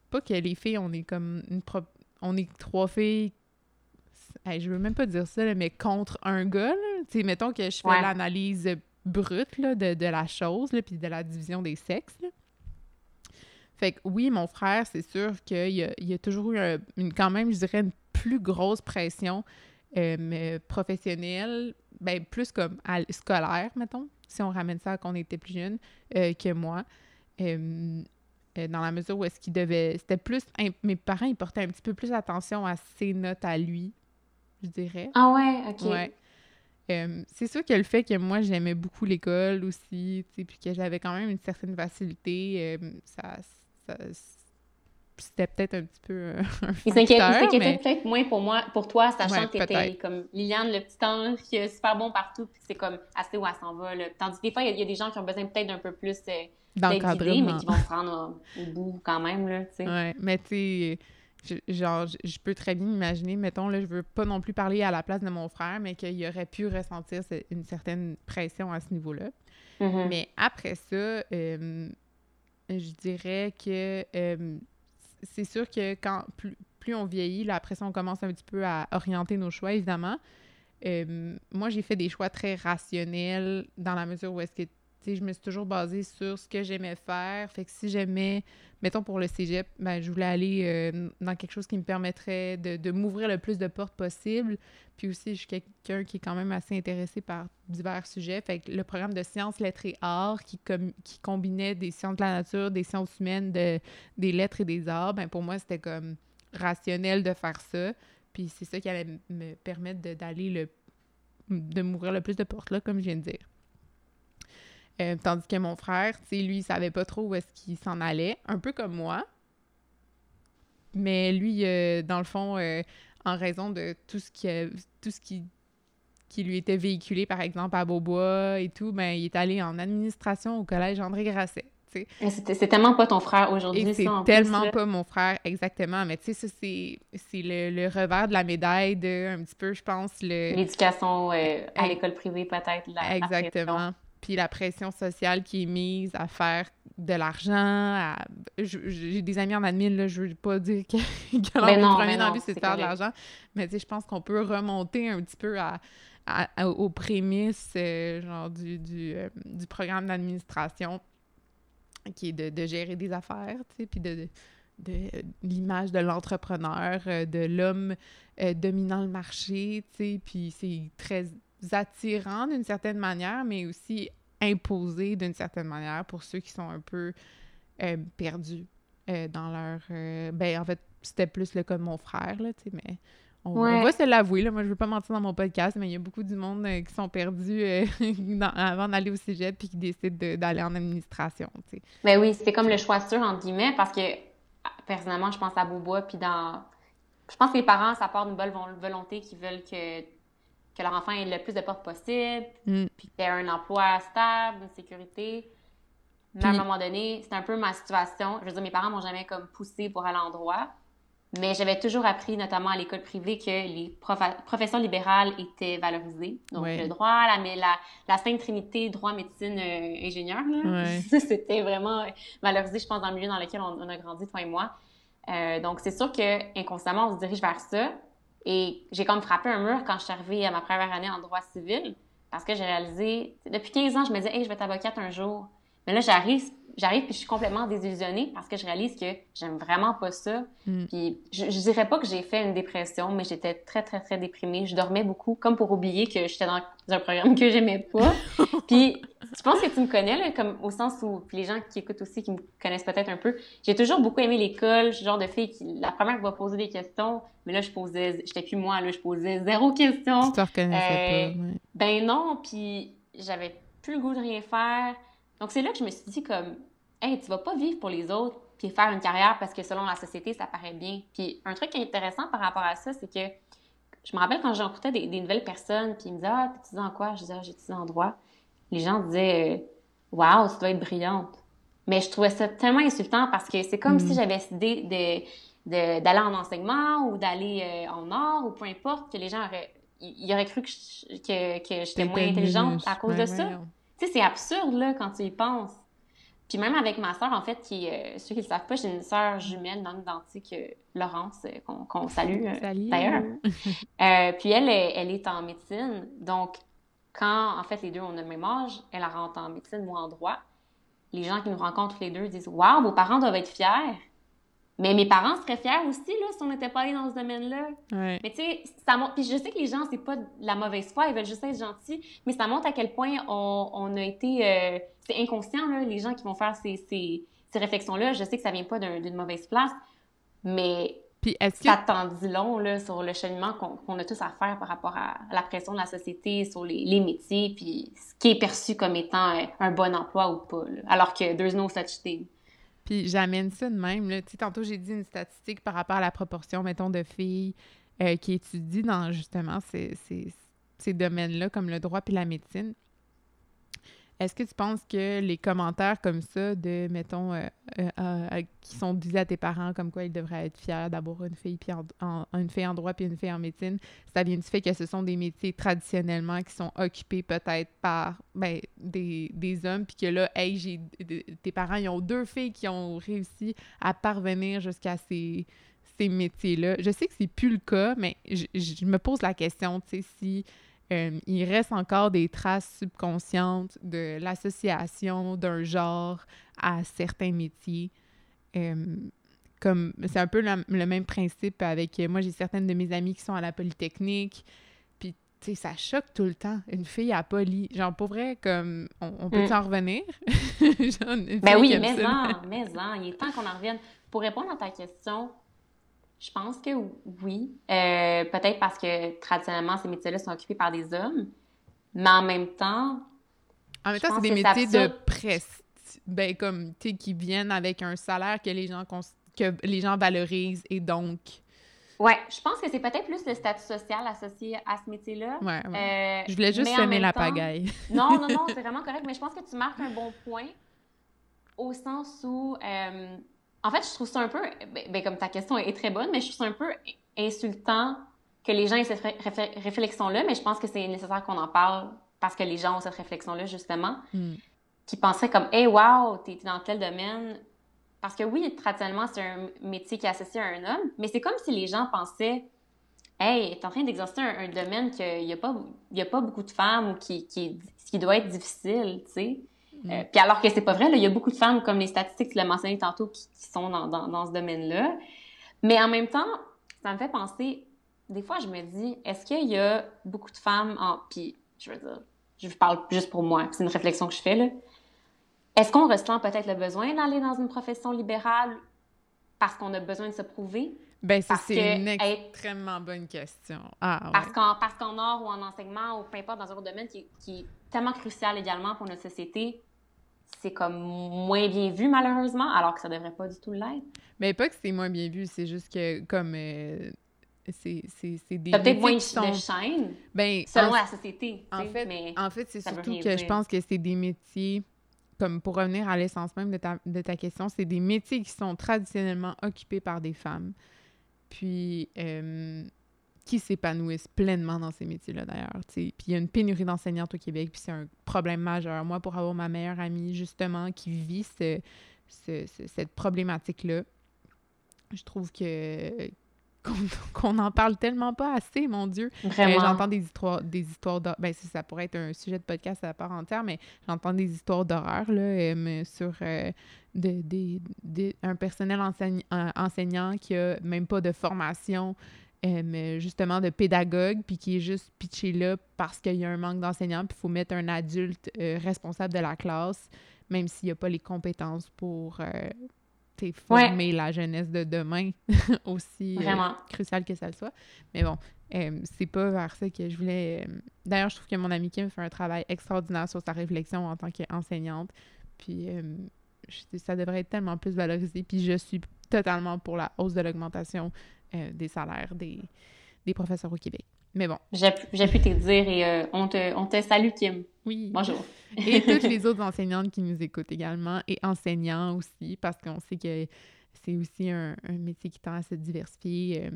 pas que les filles, on est comme une on est trois filles. je veux même pas dire ça, mais contre un gars. Là. Mettons que je fais l'analyse brute là, de, de, la chose, puis de la division des sexes. Fait que oui, mon frère, c'est sûr qu'il y a, il y a toujours eu une, quand même, je dirais, une plus grosse pression euh, professionnelle ben, plus comme scolaire, mettons, si on ramène ça quand on était plus jeune euh, que moi. Euh, euh, dans la mesure où est-ce qu'il devait... C'était plus... Mes parents, ils portaient un petit peu plus attention à ses notes à lui, je dirais. Ah ouais? OK. Ouais. c'est sûr que le fait que moi, j'aimais beaucoup l'école aussi, puis que j'avais quand même une certaine facilité, ça, ça c'était peut-être un petit peu euh, un Il s'inquiétait peut-être moins pour moi, pour toi, sachant que t'étais comme Liliane, le petit ange qui est super bon partout, puis c'est comme assez où elle s'en va. Là. Tandis que des fois, il y, a des gens qui ont besoin peut-être d'un peu plus euh, d'encadrement, mais qui vont se prendre au, bout quand même, là. Ouais, mais tu sais, genre, je peux très bien imaginer, mettons, là, je veux pas non plus parler à la place de mon frère, mais qu'il aurait pu ressentir une certaine pression à ce niveau-là. Mm-hmm. Mais après ça, euh, je dirais que c'est sûr que quand plus, plus, on vieillit, là, après ça, on commence un petit peu à orienter nos choix, évidemment. Euh, moi, j'ai fait des choix très rationnels dans la mesure où est-ce que je me suis toujours basée sur ce que j'aimais faire. Fait que si j'aimais, mettons pour le cégep, ben, je voulais aller euh, dans quelque chose qui me permettrait de, de m'ouvrir le plus de portes possible. Puis aussi, je suis quelqu'un qui est quand même assez intéressé par divers sujets. Fait que le programme de sciences, lettres et arts qui, qui combinait des sciences de la nature, des sciences humaines, de, des lettres et des arts, ben pour moi, c'était comme rationnel de faire ça. Puis c'est ça qui allait me permettre d'aller le de m'ouvrir le plus de portes là, comme je viens de dire. Euh, tandis que mon frère, tu sais, lui, il savait pas trop où est-ce qu'il s'en allait, un peu comme moi. Mais lui, euh, dans le fond, euh, en raison de tout ce qui, tout ce qui, qui lui était véhiculé, par exemple, à Beaubois et tout, ben, il est allé en administration au collège André Grasset. C'est tellement pas ton frère aujourd'hui, C'est tellement pas mon frère, exactement. Mais tu sais, ça, c'est le, le, revers de la médaille de, un petit peu, je pense, le... L'éducation à l'école privée, peut-être. Exactement puis la pression sociale qui est mise à faire de l'argent. J'ai des amis en admin, là, je veux pas dire que, que leur premier envie, c'est de faire de l'argent, mais je pense qu'on peut remonter un petit peu à, aux prémices genre du, du, du programme d'administration qui est de, de, gérer des affaires, puis de, de, l'image de l'entrepreneur, de l'homme dominant le marché, tu sais, puis c'est très attirant d'une certaine manière, mais aussi imposé d'une certaine manière pour ceux qui sont un peu perdus dans leur... ben, en fait, c'était plus le cas de mon frère, là, tu sais, mais on, va se l'avouer, là. Moi, je veux pas mentir dans mon podcast, mais il y a beaucoup du monde euh, qui sont perdus euh, avant d'aller au cégep puis qui décident d'aller en administration, tu sais. Ben oui, c'est comme le choix sûr, entre guillemets, parce que, personnellement, je pense à Beaubois, puis dans... Je pense que les parents, ça part d'une bonne volonté qui veulent que, que leur enfant ait le plus de portes possible, mm. puis qu'il ait un emploi stable, une sécurité. Mais à un moment donné, c'est un peu ma situation. Je veux dire, mes parents m'ont jamais comme poussé pour aller en droit. Mais j'avais toujours appris, notamment à l'école privée, que les professions libérales étaient valorisées. Donc, le droit, la, la, la Sainte Trinité, droit, médecine, euh, ingénieur, c'était vraiment valorisé, je pense, dans le milieu dans lequel on, a grandi, toi et moi. Euh, donc, c'est sûr que inconsciemment, on se dirige vers ça. Et j'ai comme frappé un mur quand je suis arrivée à ma première année en droit civil, parce que j'ai réalisé, depuis 15 ans, je me disais, hey, je vais être avocate un jour. Mais là, j'arrive, j'arrive puis je suis complètement désillusionnée parce que je réalise que j'aime vraiment pas ça. Mm. Puis je, je, dirais pas que j'ai fait une dépression, mais j'étais très très très déprimée. Je dormais beaucoup, comme pour oublier que j'étais dans un programme que j'aimais pas. puis je pense que tu me connais là, comme au sens où puis les gens qui écoutent aussi qui me connaissent peut-être un peu. J'ai toujours beaucoup aimé l'école. Je suis le genre de fille qui la première qui va poser des questions, mais là je posais, j'étais plus moi là, je posais zéro question. Tu te reconnaissais pas. Euh, ben non, puis j'avais plus le goût de rien faire. Donc, c'est là que je me suis dit, comme, hey, tu vas pas vivre pour les autres puis faire une carrière parce que selon la société, ça paraît bien. Puis, un truc qui est intéressant par rapport à ça, c'est que je me rappelle quand j'écoutais des, des nouvelles personnes, puis ils me disaient, ah, tu en quoi? Je disais, ah, j'étudie en droit. Les gens disaient, waouh, tu dois être brillante. Mais je trouvais ça tellement insultant parce que c'est comme si mm. j'avais décidé de, d'aller en enseignement ou d'aller euh, en art ou peu importe, que les gens auraient, ils auraient cru que, que, que j'étais moins intelligente à cause de ça. Tu sais, c'est absurde, là, quand tu y penses. Puis même avec ma sœur, en fait, qui, euh, ceux qui ne le savent pas, j'ai une sœur jumelle dans identique, euh, Laurence, euh, qu'on salue d'ailleurs. puis elle, elle est en médecine. Donc, quand, en fait, les deux ont le même âge, elle rentre en médecine, moi en droit, les gens qui nous rencontrent les deux disent « Waouh, vos parents doivent être fiers! » Mais mes parents seraient fiers aussi, là, si on n'était pas allé dans ce domaine-là. Mais tu sais, ça montre... Puis je sais que les gens, c'est pas de la mauvaise foi, ils veulent juste être gentils, mais ça montre à quel point on, on a été... Euh, c'est inconscient, là, les gens qui vont faire ces, ces, ces réflexions-là. Je sais que ça vient pas d'une mauvaise place, mais Puis est-ce que... ça t'en dit long, là, sur le cheminement qu'on a tous à faire par rapport à, la pression de la société, sur les, les, métiers, puis ce qui est perçu comme étant euh, un bon emploi ou pas, là, alors que there's no such thing. Puis j'amène ça de même. Là. Tantôt, j'ai dit une statistique par rapport à la proportion, mettons, de filles euh, qui étudient dans justement ces, ces, ces domaines-là, comme le droit puis la médecine. Est-ce que tu penses que les commentaires comme ça de, mettons, euh, euh, euh, qui sont disés à tes parents comme quoi ils devraient être fiers d'avoir une fille puis en, une fille en droit puis une fille en médecine, ça vient du fait que ce sont des métiers traditionnellement qui sont occupés peut-être par ben, des, des, hommes puis que là, hey, j'ai tes parents, ils ont deux filles qui ont réussi à parvenir jusqu'à ces, ces métiers-là. Je sais que c'est plus le cas, mais je, je me pose la question, tu sais, si euh, il reste encore des traces subconscientes de l'association d'un genre à certains métiers. Euh, comme c'est un peu le même principe avec moi j'ai certaines de mes amies qui sont à la polytechnique puis tu sais ça choque tout le temps une fille à poly genre pour vrai comme on, peut mm. en revenir? Ben oui mais non mais non il est temps qu'on en revienne pour répondre à ta question je pense que oui. Euh, peut-être parce que traditionnellement, ces métiers-là sont occupés par des hommes. Mais en même temps. En même temps, c'est des métiers de presse. Ben, comme, tu sais, qui viennent avec un salaire que les gens, que les gens valorisent et donc. Ouais, je pense que c'est peut-être plus le statut social associé à ce métier-là. Ouais, ouais. Euh, je voulais juste semer la pagaille. non, non, non, c'est vraiment correct, mais je pense que tu marques un bon point au sens où. Euh, en fait, je trouve ça un peu, ben, ben, comme ta question est très bonne, mais je trouve ça un peu insultant que les gens aient cette réflexion-là, mais je pense que c'est nécessaire qu'on en parle parce que les gens ont cette réflexion-là, justement, hmm. qui penseraient comme, hey, wow, t'es dans tel domaine. Parce que oui, traditionnellement, c'est un métier qui est associé à un homme, mais c'est comme si les gens pensaient Hey, t'es en train d'exercer un, domaine qu'il n'y a, pas, y a pas beaucoup de femmes ou qui, qui, qui doit être difficile, tu sais. Euh, puis alors que c'est pas vrai, il y a beaucoup de femmes, comme les statistiques, tu l'as mentionné tantôt, qui, sont dans, dans, dans ce domaine-là. Mais en même temps, ça me fait penser, des fois, je me dis, est-ce qu'il y a beaucoup de femmes en. Puis, je veux dire, je parle juste pour moi, c'est une réflexion que je fais, là. Est-ce qu'on ressent peut-être le besoin d'aller dans une profession libérale parce qu'on a besoin de se prouver? Ben, c'est une extrêmement bonne question. Ah, parce qu'en parce qu'en art ou en enseignement ou peu importe dans un autre domaine qui, qui est tellement crucial également pour notre société, c'est comme moins bien vu malheureusement, alors que ça devrait pas du tout l'être. Mais pas que c'est moins bien vu, c'est juste que comme euh, c'est des peut-être moins sont... de chaîne ben, selon la société. En fait, mais en fait c'est surtout que je pense que c'est des métiers comme pour revenir à l'essence même de ta, de ta question, c'est des métiers qui sont traditionnellement occupés par des femmes. Puis euh, qui s'épanouissent pleinement dans ces métiers-là, d'ailleurs. Puis il y a une pénurie d'enseignantes au Québec, puis c'est un problème majeur. Moi, pour avoir ma meilleure amie, justement, qui vit ce, cette problématique-là, je trouve que qu'on n'en parle tellement pas assez, mon Dieu. Euh, Vraiment. j'entends des histoires, des histoires d'horreur. Ben, ça pourrait être un sujet de podcast à part entière, mais j'entends des histoires d'horreur, là, euh, sur euh, de, un personnel enseignant qui a même pas de formation, justement, de pédagogue, puis qui est juste pitché là parce qu'il y a un manque d'enseignants, puis il faut mettre un adulte responsable de la classe, même s'il n'y a pas les compétences pour former la jeunesse de demain, aussi euh, crucial que ça le soit. Mais bon, euh, c'est pas vers ça que je voulais. Euh, d'ailleurs, je trouve que mon amie Kim fait un travail extraordinaire sur sa réflexion en tant qu'enseignante. Puis ça devrait être tellement plus valorisé. Puis je suis totalement pour la hausse de l'augmentation des salaires des, des professeurs au Québec. Mais bon. J'ai pu te dire et euh, on, te, on te salue, Kim. Oui. Bonjour. et toutes les autres enseignantes qui nous écoutent également et enseignants aussi, parce qu'on sait que c'est aussi un, métier qui tend à se diversifier euh,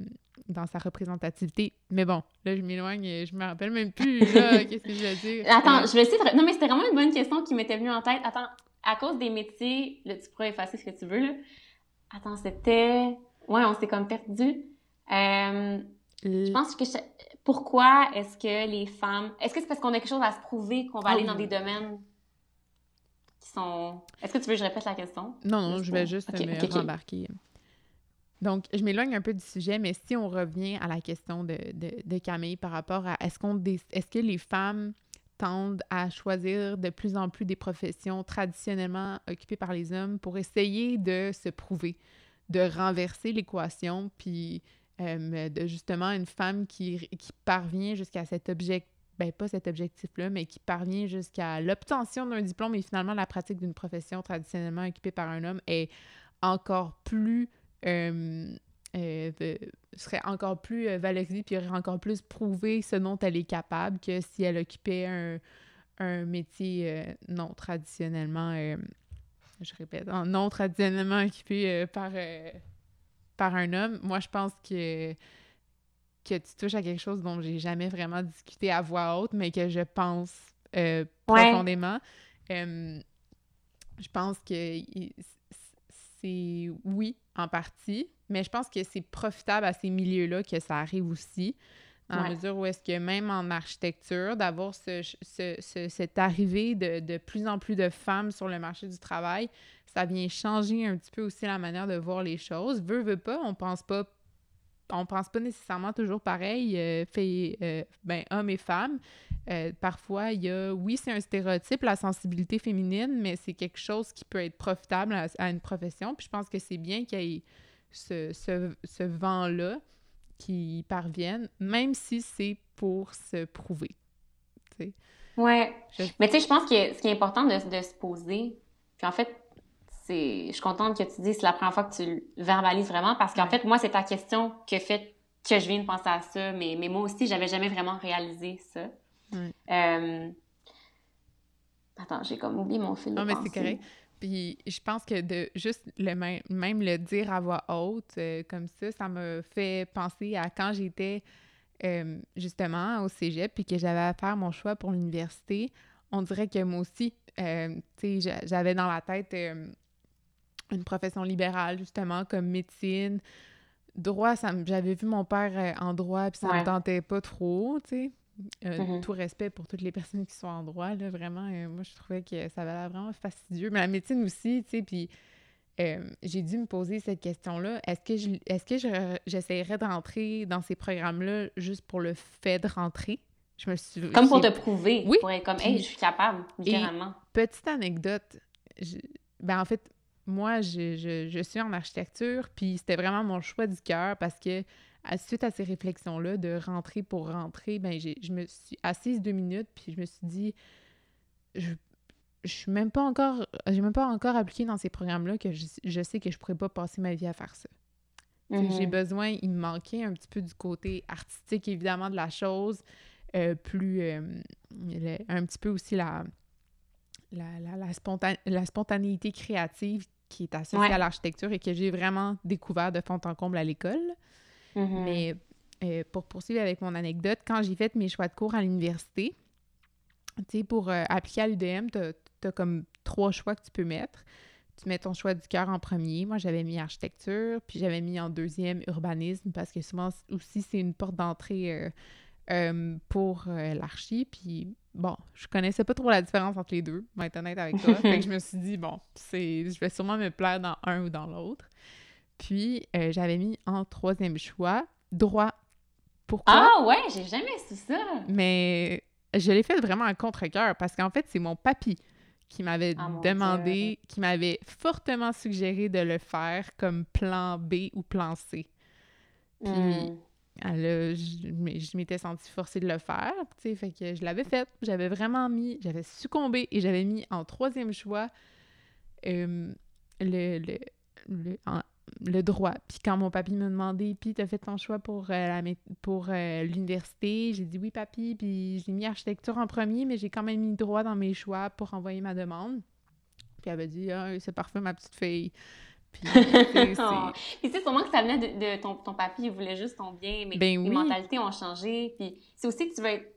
dans sa représentativité. Mais bon, là, je m'éloigne, je me rappelle même plus, qu'est-ce que je vais dire. Attends, je vais essayer de... Non, mais c'était vraiment une bonne question qui m'était venue en tête. Attends, à cause des métiers, là, tu pourrais effacer ce que tu veux, là. Attends, c'était... Ouais, on s'est comme perdu. Euh... Je pense que pourquoi est-ce que les femmes. Est-ce que c'est parce qu'on a quelque chose à se prouver qu'on va aller dans des domaines qui sont. Est-ce que tu veux que je répète la question? Non, non, je vais juste me rembarquer. Donc, je m'éloigne un peu du sujet, mais si on revient à la question de, de, Camille par rapport à est-ce qu'on est-ce que les femmes tendent à choisir de plus en plus des professions traditionnellement occupées par les hommes pour essayer de se prouver, de renverser l'équation, puis euh, de justement une femme qui, qui parvient jusqu'à cet objectif, ben pas cet objectif-là, mais qui parvient jusqu'à l'obtention d'un diplôme et finalement la pratique d'une profession traditionnellement occupée par un homme est encore plus euh, euh, serait encore plus valorisée puis aurait encore plus prouvé ce dont elle est capable que si elle occupait un, un métier non traditionnellement je répète, non traditionnellement occupé par par un homme, moi, je pense que, que tu touches à quelque chose dont j'ai jamais vraiment discuté à voix haute, mais que je pense euh, profondément. je pense que c'est oui, en partie, mais je pense que c'est profitable à ces milieux-là que ça arrive aussi. Dans la mesure où est-ce que même en architecture, d'avoir ce, ce, cette arrivée de, de, plus en plus de femmes sur le marché du travail, ça vient changer un petit peu aussi la manière de voir les choses. Veux, veut pas, on pense pas on pense pas nécessairement toujours pareil, euh, fait, euh, ben, hommes et femmes. Euh, parfois, il y a, oui, c'est un stéréotype, la sensibilité féminine, mais c'est quelque chose qui peut être profitable à, une profession. Puis je pense que c'est bien qu'il y ait ce, ce, ce vent-là qui parvienne, même si c'est pour se prouver. Oui. Ouais. Mais tu sais, je pense que ce qui est important de, de se poser, puis en fait, je suis contente que tu dises c'est la première fois que tu verbalises vraiment parce qu'en fait, moi, c'est ta question qui fait que je viens de penser à ça, mais, mais moi aussi, j'avais jamais vraiment réalisé ça. Euh, attends, j'ai comme oublié mon fil. Non, mais c'est correct. Puis je pense que de juste le même, même le dire à voix haute, euh, comme ça, ça m'a fait penser à quand j'étais euh, justement au cégep puis que j'avais à faire mon choix pour l'université. On dirait que moi aussi, tu sais, j'avais dans la tête une profession libérale, justement, comme médecine, droit, ça j'avais vu mon père euh, en droit, puis ça me tentait pas trop, tu sais. Euh, mm-hmm. Tout respect pour toutes les personnes qui sont en droit, là, vraiment. moi, je trouvais que ça avait l'air vraiment fastidieux. Mais la médecine aussi, tu sais, puis j'ai dû me poser cette question-là. Est-ce que je, est-ce que j'essaierais de rentrer dans ces programmes-là juste pour le fait de rentrer? Je me suis... Comme pour te prouver. Oui. Pour être comme, hey, je suis capable, littéralement. petite anecdote. Ben, en fait, moi, je, je, suis en architecture, puis c'était vraiment mon choix du cœur parce que suite à ces réflexions-là, de rentrer pour rentrer, ben, je me suis assise deux minutes, puis je me suis dit, je, je suis même pas encore, j'ai même pas encore appliqué dans ces programmes-là que je, sais que je pourrais pas passer ma vie à faire ça. J'ai mm-hmm. besoin, il me manquait un petit peu du côté artistique, évidemment, de la chose, euh, plus, euh, un petit peu aussi la, la, la, la, spontanéité créative qui est associée à l'architecture et que j'ai vraiment découvert de fond en comble à l'école. Mm-hmm. Mais euh, pour poursuivre avec mon anecdote, quand j'ai fait mes choix de cours à l'université, tu sais, pour appliquer à l'UDM, tu as, comme trois choix que tu peux mettre. Tu mets ton choix du cœur en premier. Moi, j'avais mis architecture, puis j'avais mis en deuxième urbanisme parce que souvent aussi, c'est une porte d'entrée euh, pour euh, l'archi. Puis bon, je connaissais pas trop la différence entre les deux, pour être honnête avec toi. fait que je me suis dit, bon, c'est, je vais sûrement me plaire dans un ou dans l'autre. Puis euh, j'avais mis en troisième choix droit. Pourquoi? Ah ouais, j'ai jamais su ça. Mais je l'ai fait vraiment à contre-cœur parce qu'en fait, c'est mon papy qui m'avait ah, demandé, qui m'avait fortement suggéré de le faire comme plan B ou plan C. Puis hmm je, m'étais sentie forcée de le faire, tu sais, fait que je l'avais fait. J'avais vraiment mis, j'avais succombé et j'avais mis en troisième choix euh, le, le, le, droit. Puis quand mon papy m'a demandé, puis t'as fait ton choix pour, euh, la, pour euh, l'université, j'ai dit oui, papy, puis j'ai mis architecture en premier, mais j'ai quand même mis droit dans mes choix pour envoyer ma demande. Puis elle avait dit, ah, c'est parfait, ma petite fille. Puis, c'est sûrement que ça venait de, ton, ton papy, il voulait juste ton bien, mais ben les mentalités ont changé. Puis c'est aussi que tu veux être,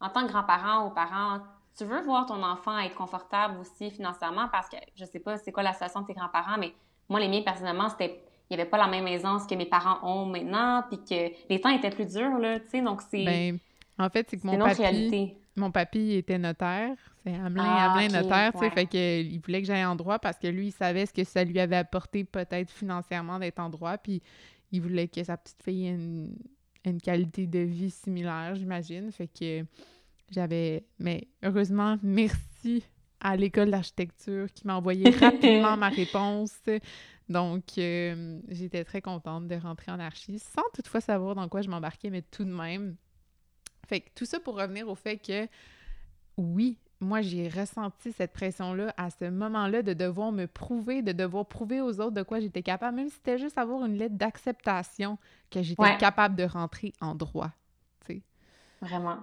en tant que grand-parent ou parent, tu veux voir ton enfant être confortable aussi financièrement parce que je sais pas c'est quoi la situation de tes grands-parents, mais moi, les miens, personnellement, c'était il n'y avait pas la même aisance que mes parents ont maintenant, puis que les temps étaient plus durs, là, tu sais, donc c'est... Ben, en fait, c'est que mon papy, mon papy était notaire, c'est Hamelin, ah, Hamelin notaire, tu sais, fait qu'il voulait que j'aille en droit parce que lui, il savait ce que ça lui avait apporté peut-être financièrement d'être en droit, puis il voulait que sa petite fille ait une, qualité de vie similaire, j'imagine, fait que j'avais... Mais heureusement, merci à l'école d'architecture qui m'a envoyé rapidement ma réponse. Donc, euh, j'étais très contente de rentrer en archi, sans toutefois savoir dans quoi je m'embarquais, mais tout de même, fait que tout ça pour revenir au fait que oui, moi, j'ai ressenti cette pression-là à ce moment-là de devoir me prouver, de devoir prouver aux autres de quoi j'étais capable, même si c'était juste avoir une lettre d'acceptation que j'étais capable de rentrer en droit. Tu sais. Vraiment.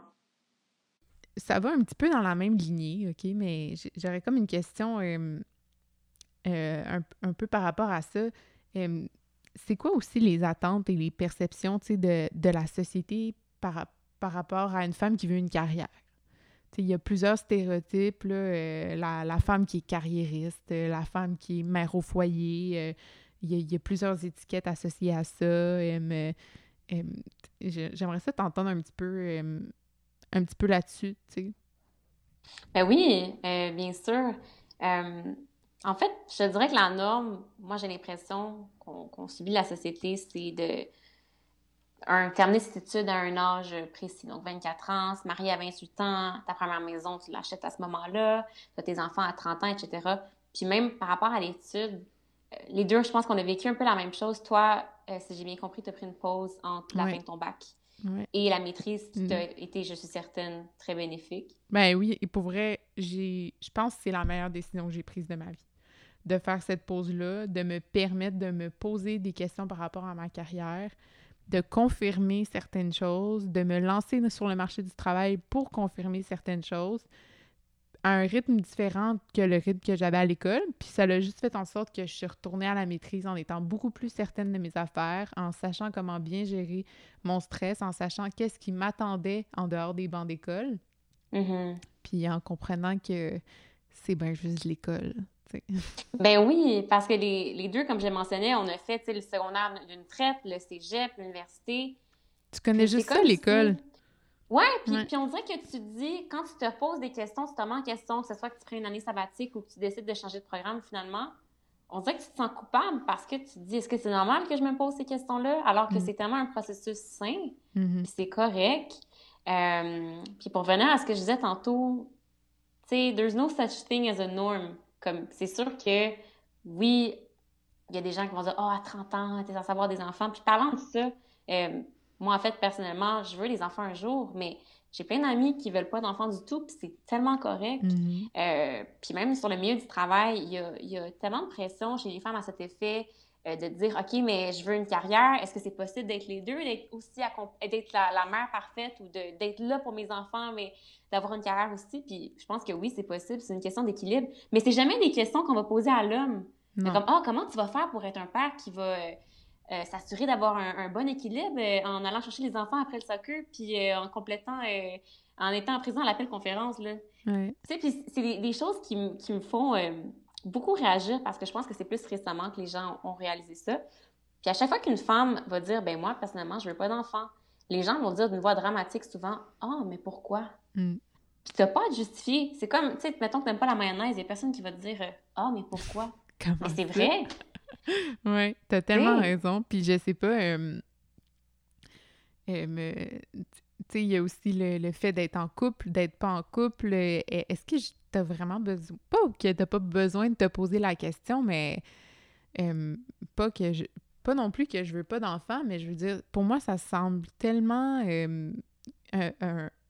Ça va un petit peu dans la même lignée, OK, mais j'aurais comme une question euh, euh, un, peu par rapport à ça. Euh, c'est quoi aussi les attentes et les perceptions, de, de la société par par rapport à une femme qui veut une carrière? Il y a plusieurs stéréotypes, euh, la, femme qui est carriériste, la femme qui est mère au foyer, il y, a plusieurs étiquettes associées à ça. J'aimerais ça t'entendre un petit peu, un petit peu là-dessus, tu sais. Ben oui, bien sûr. en fait, je dirais que la norme, moi j'ai l'impression qu'on subit la société, c'est de un, terminer ses études à un âge précis, donc 24 ans, se marier à 28 ans, ta première maison, tu l'achètes à ce moment-là, tu as tes enfants à 30 ans, etc. Puis même par rapport à l'étude, euh, les deux, je pense qu'on a vécu un peu la même chose. Toi, euh, si j'ai bien compris, tu as pris une pause entre la fin de ton bac et la maîtrise qui t'a mm. été, je suis certaine, très bénéfique. Ben oui, et pour vrai, j'ai, je pense que c'est la meilleure décision que j'ai prise de ma vie. De faire cette pause-là, de me permettre de me poser des questions par rapport à ma carrière, de confirmer certaines choses, de me lancer sur le marché du travail pour confirmer certaines choses à un rythme différent que le rythme que j'avais à l'école. Puis ça a juste fait en sorte que je suis retournée à la maîtrise en étant beaucoup plus certaine de mes affaires, en sachant comment bien gérer mon stress, en sachant qu'est-ce qui m'attendait en dehors des bancs d'école. Mm-hmm. Puis en comprenant que c'est bien juste l'école. Ben oui, parce que les, les deux, comme je mentionnais, on a fait le secondaire d'une traite, le cégep, l'université. Tu connais juste ça, l'école? Ouais, puis, puis on dirait que tu te dis, quand tu te poses des questions, tu te remets en question, que ce soit que tu prennes une année sabbatique ou que tu décides de changer de programme finalement, on dirait que tu te sens coupable parce que tu te dis, est-ce que c'est normal que je me pose ces questions-là? Alors que mm. c'est tellement un processus sain, mm-hmm. puis c'est correct. Euh, puis pour revenir à ce que je disais tantôt, tu sais, there's no such thing as a norm. Comme, c'est sûr que, oui, il y a des gens qui vont dire, oh, à 30 ans, t'es censé avoir des enfants. Puis parlant de ça, euh, moi, en fait, personnellement, je veux des enfants un jour, mais j'ai plein d'amis qui veulent pas d'enfants du tout, puis c'est tellement correct. Mm-hmm. Euh, puis même sur le milieu du travail, il y a, y a, tellement de pression chez les femmes à cet effet euh, de dire, OK, mais je veux une carrière, est-ce que c'est possible d'être les deux, d'être aussi, d'être la, la, mère parfaite ou d'être là pour mes enfants, mais d'avoir une carrière aussi? Puis je pense que oui, c'est possible, c'est une question d'équilibre. Mais c'est jamais des questions qu'on va poser à l'homme. Comme, oh, comment tu vas faire pour être un père qui va euh, s'assurer d'avoir un, bon équilibre euh, en allant chercher les enfants après le soccer, puis euh, en complétant, en étant présent à l'appel conférence. Là. Tu sais, puis c'est des, choses qui, qui, me font beaucoup réagir parce que je pense que c'est plus récemment que les gens ont réalisé ça. Puis à chaque fois qu'une femme va dire, ben moi, personnellement, je veux pas d'enfant, les gens vont dire d'une voix dramatique souvent, ah, oh, mais pourquoi? Mm. Puis t'as pas à te justifier. C'est comme, tu sais, mettons que t'aimes pas la mayonnaise, il y a personne qui va te dire, ah, oh, mais pourquoi? mais c'est vrai. Oui, t'as tellement raison. Puis je sais pas, euh, euh, tu sais, il y a aussi le, fait d'être en couple, d'être pas en couple. Euh, est-ce que t'as vraiment besoin, pas que t'as pas besoin de te poser la question, mais pas que je, pas non plus que je veux pas d'enfant, mais je veux dire, pour moi, ça semble tellement,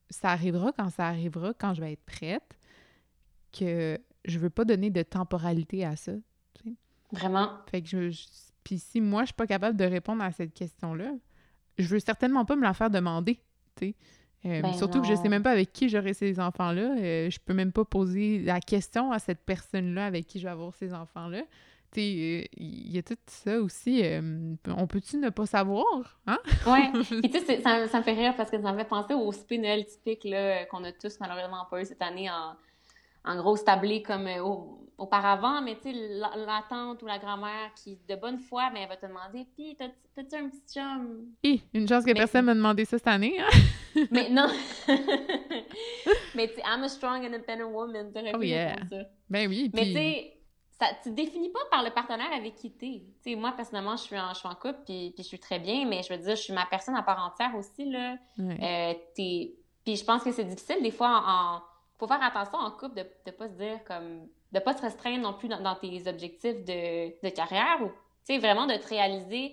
ça arrivera quand ça arrivera, quand je vais être prête, que je veux pas donner de temporalité à ça. Vraiment. Fait que je, puis si moi, je suis pas capable de répondre à cette question-là, je veux certainement pas me la faire demander, tu sais. Euh, ben surtout que je sais même pas avec qui j'aurai ces enfants-là. Euh, je peux même pas poser la question à cette personne-là avec qui je vais avoir ces enfants-là. Tu sais, il y a tout ça aussi. Euh, on peut-tu ne pas savoir, hein? ouais. Et tu sais, ça, ça, me fait rire parce que ça me fait penser au spinel typique qu'on a tous malheureusement pas eu cette année en, en gros tablé comme au, auparavant, mais tu sais, la, tante ou la grand-mère qui, de bonne foi, ben, elle va te demander Pis, t'as-tu un petit chum Hi, une chance que personne m'a demandé ça cette année. Hein? mais non Mais tu sais, I'm a strong independent woman. T'aurais oh, yeah. ça. Ben oui. Mais tu sais, ça, tu te définis pas par le partenaire avec qui t'es. Tu sais, moi, personnellement, je suis en, je suis en couple, puis, puis je suis très bien, mais je veux dire, je suis ma personne à part entière aussi, là. Euh, puis je pense que c'est difficile, des fois, en. Faut faire attention en couple de ne pas se dire comme de pas te restreindre non plus dans, tes objectifs de, de carrière ou, tu sais, vraiment de te réaliser.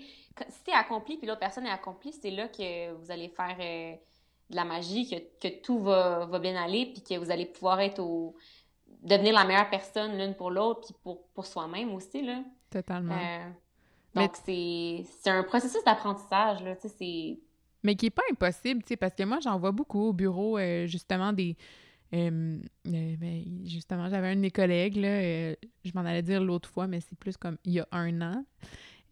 Si t'es accompli puis l'autre personne est accomplie, c'est là que vous allez faire euh, de la magie, que, que tout va, va, bien aller puis que vous allez pouvoir être au... devenir la meilleure personne l'une pour l'autre puis pour, pour soi-même aussi, là. Totalement. Euh, donc, c'est un processus d'apprentissage, là, tu sais, c'est... Mais qui n'est pas impossible, tu sais, parce que moi, j'en vois beaucoup au bureau, euh, justement, des euh, ben, justement, j'avais un de mes collègues, là, euh, je m'en allais dire l'autre fois, mais c'est plus comme il y a un an,